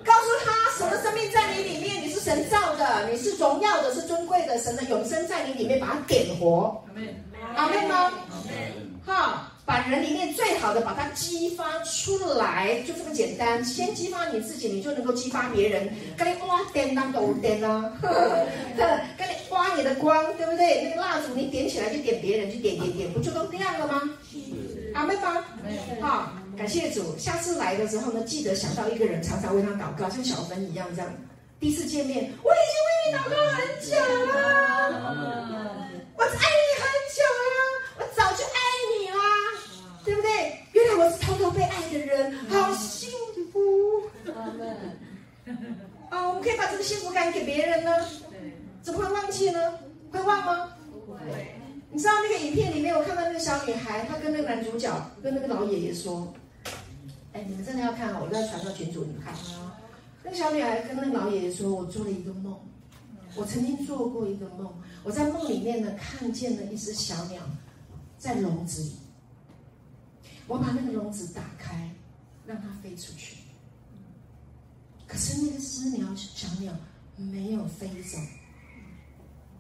告诉他，神的生命在你里面，你是神造的，你是荣耀的，是尊贵的，神的永生在你里面，把它点活。阿妹吗？哈，把人里面最好的把它激发出来，就这么简单。先激发你自己，你就能够激发别人。跟你哇点当都点啊，跟你挖你的光，对不对？那个蜡烛你点起来就点别人，就点点点，不就都亮了吗？阿妹吗？好，感谢主。下次来的时候呢，记得想到一个人，常常为他祷告，像小芬一样这样。第一次见面，我已经为你祷告很久了，我爱你很久了。我早就爱你啦，对不对？原来我是偷偷被爱的人，好幸福。啊，我们可以把这个幸福感给别人呢？怎么会忘记呢？会忘吗？不会。你知道那个影片里面，我看到那个小女孩，她跟那个男主角，跟那个老爷爷说：“哎，你们真的要看哦，我都要传到群组里看。”那个小女孩跟那个老爷爷说：“我做了一个梦，我曾经做过一个梦，我在梦里面呢，看见了一只小鸟。”在笼子里，我把那个笼子打开，让它飞出去。可是那个只鸟小鸟没有飞走，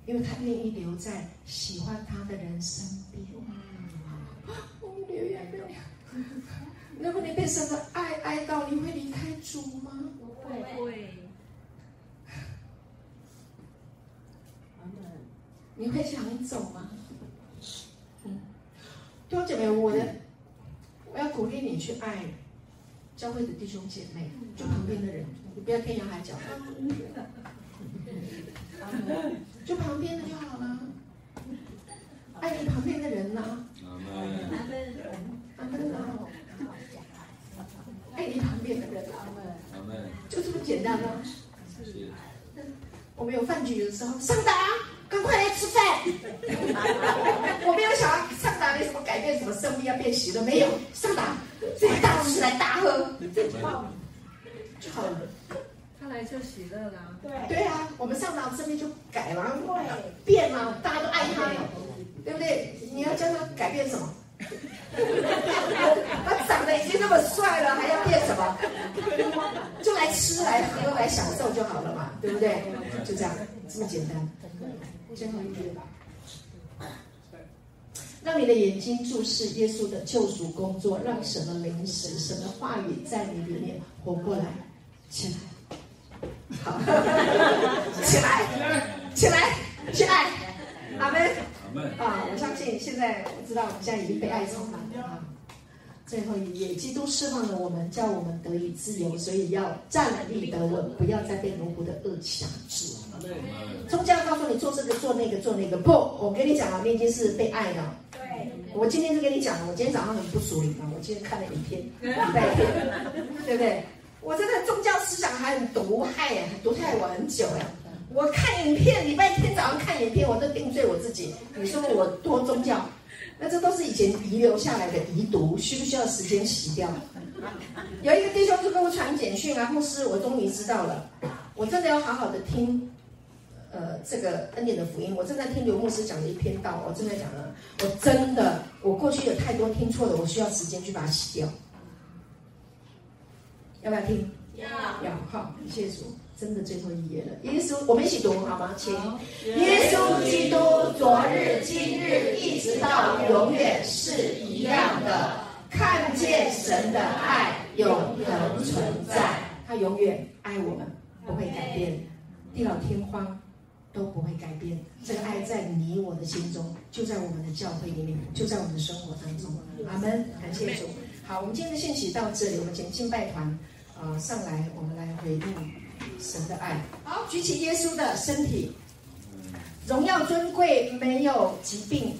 因为它愿意留在喜欢它的人身边。我们流眼泪。如果你被神的爱爱到，你会离开主吗？不会。你会想走吗？嗯。弟兄姐妹，我的我要鼓励你去爱教会的弟兄姐妹，就旁边的人，你不要天涯海角，就旁边的就好了，爱你旁边的人呐，爱你旁边的人，就这么简单吗？我们有饭局的时候，上达，赶快来吃饭。我没有想要上达没什么改变，什么生命要变喜的没有。上达，这个大吃来大喝，就好了。他来就喜乐了。对对啊，我们上达生命就改了，变了，大家都爱他，对不对？你要叫他改变什么？他长得已经那么帅了，还要变什么？就来吃来喝来享受就好了嘛，对不对？就这样，这么简单。最后一句吧，让你的眼睛注视耶稣的救赎工作，让什么灵食、什么话语在你里面活过来。起来，好，起来，起来，起来，阿门。啊，我相信现在我知道我们现在已经被爱充满了啊。最后一页，基督释放了我们，叫我们得以自由，所以要站立得稳，不要再被奴仆的恶辖制。宗教告诉你做这个做那个做那个，不，我跟你讲啊，你已经是被爱了。对，我今天就跟你讲了，我今天早上很不属灵啊，我今天看了影片，礼拜天，对不对？我真的宗教思想还很毒害呀，毒害我很久呀。我看影片，礼拜天早上看影片，我都定罪我自己。你说我多宗教，那这都是以前遗留下来的遗毒，需不需要时间洗掉？有一个弟兄就跟我传简讯啊，牧师，我终于知道了，我真的要好好的听，呃，这个恩典的福音。我正在听刘牧师讲的一篇道，我正在讲了，我真的，我过去有太多听错的，我需要时间去把它洗掉。要不要听？要，要，好，谢谢主。真的最后一页了。耶稣，我们一起读好吗？请耶稣基督，昨日、今日，一直到永远是一样的。看见神的爱永恒存在，他永远爱我们，不会改变，地老天荒都不会改变。这个爱在你我的心中，就在我们的教会里面，就在我们的生活当中。阿门，感谢主。好，我们今天的信息到这里，我们请敬拜团啊、呃、上来，我们来回应神的爱。好，举起耶稣的身体，荣耀尊贵，没有疾病。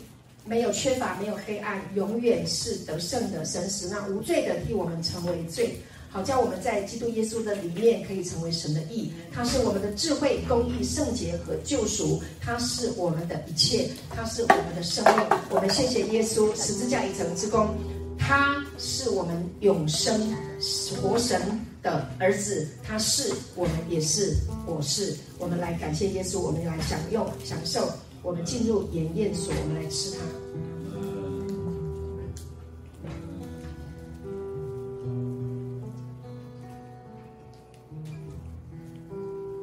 没有缺乏，没有黑暗，永远是得胜的。神使那无罪的替我们成为罪，好叫我们在基督耶稣的里面可以成为神的义。他是我们的智慧、公义、圣洁和救赎。他是我们的一切，他是我们的生命。我们谢谢耶稣十字架一成之功。他是我们永生活神的儿子，他是我们，也是我是。我们来感谢耶稣，我们来享用享受。我们进入筵宴所，我们来吃它。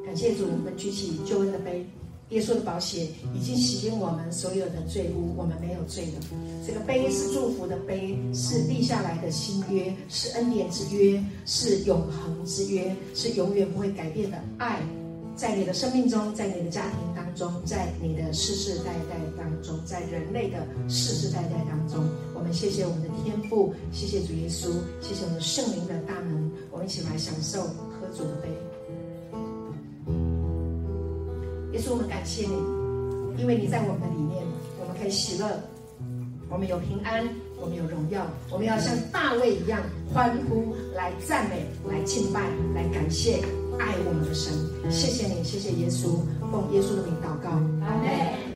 感谢主，我们举起救恩的杯，耶稣的宝血已经洗净我们所有的罪污，我们没有罪了。这个杯是祝福的杯，是立下来的新约，是恩典之约，是永恒之约，是永远不会改变的爱。在你的生命中，在你的家庭当中，在你的世世代代当中，在人类的世世代代当中，我们谢谢我们的天父，谢谢主耶稣，谢谢我们圣灵的大能，我们一起来享受喝主的杯。耶稣，我们感谢你，因为你在我们的里面，我们可以喜乐，我们有平安，我们有荣耀，我们要像大卫一样欢呼，来赞美，来敬拜，来感谢。爱我们的神，谢谢你，谢谢耶稣，奉耶稣的名祷告，阿门。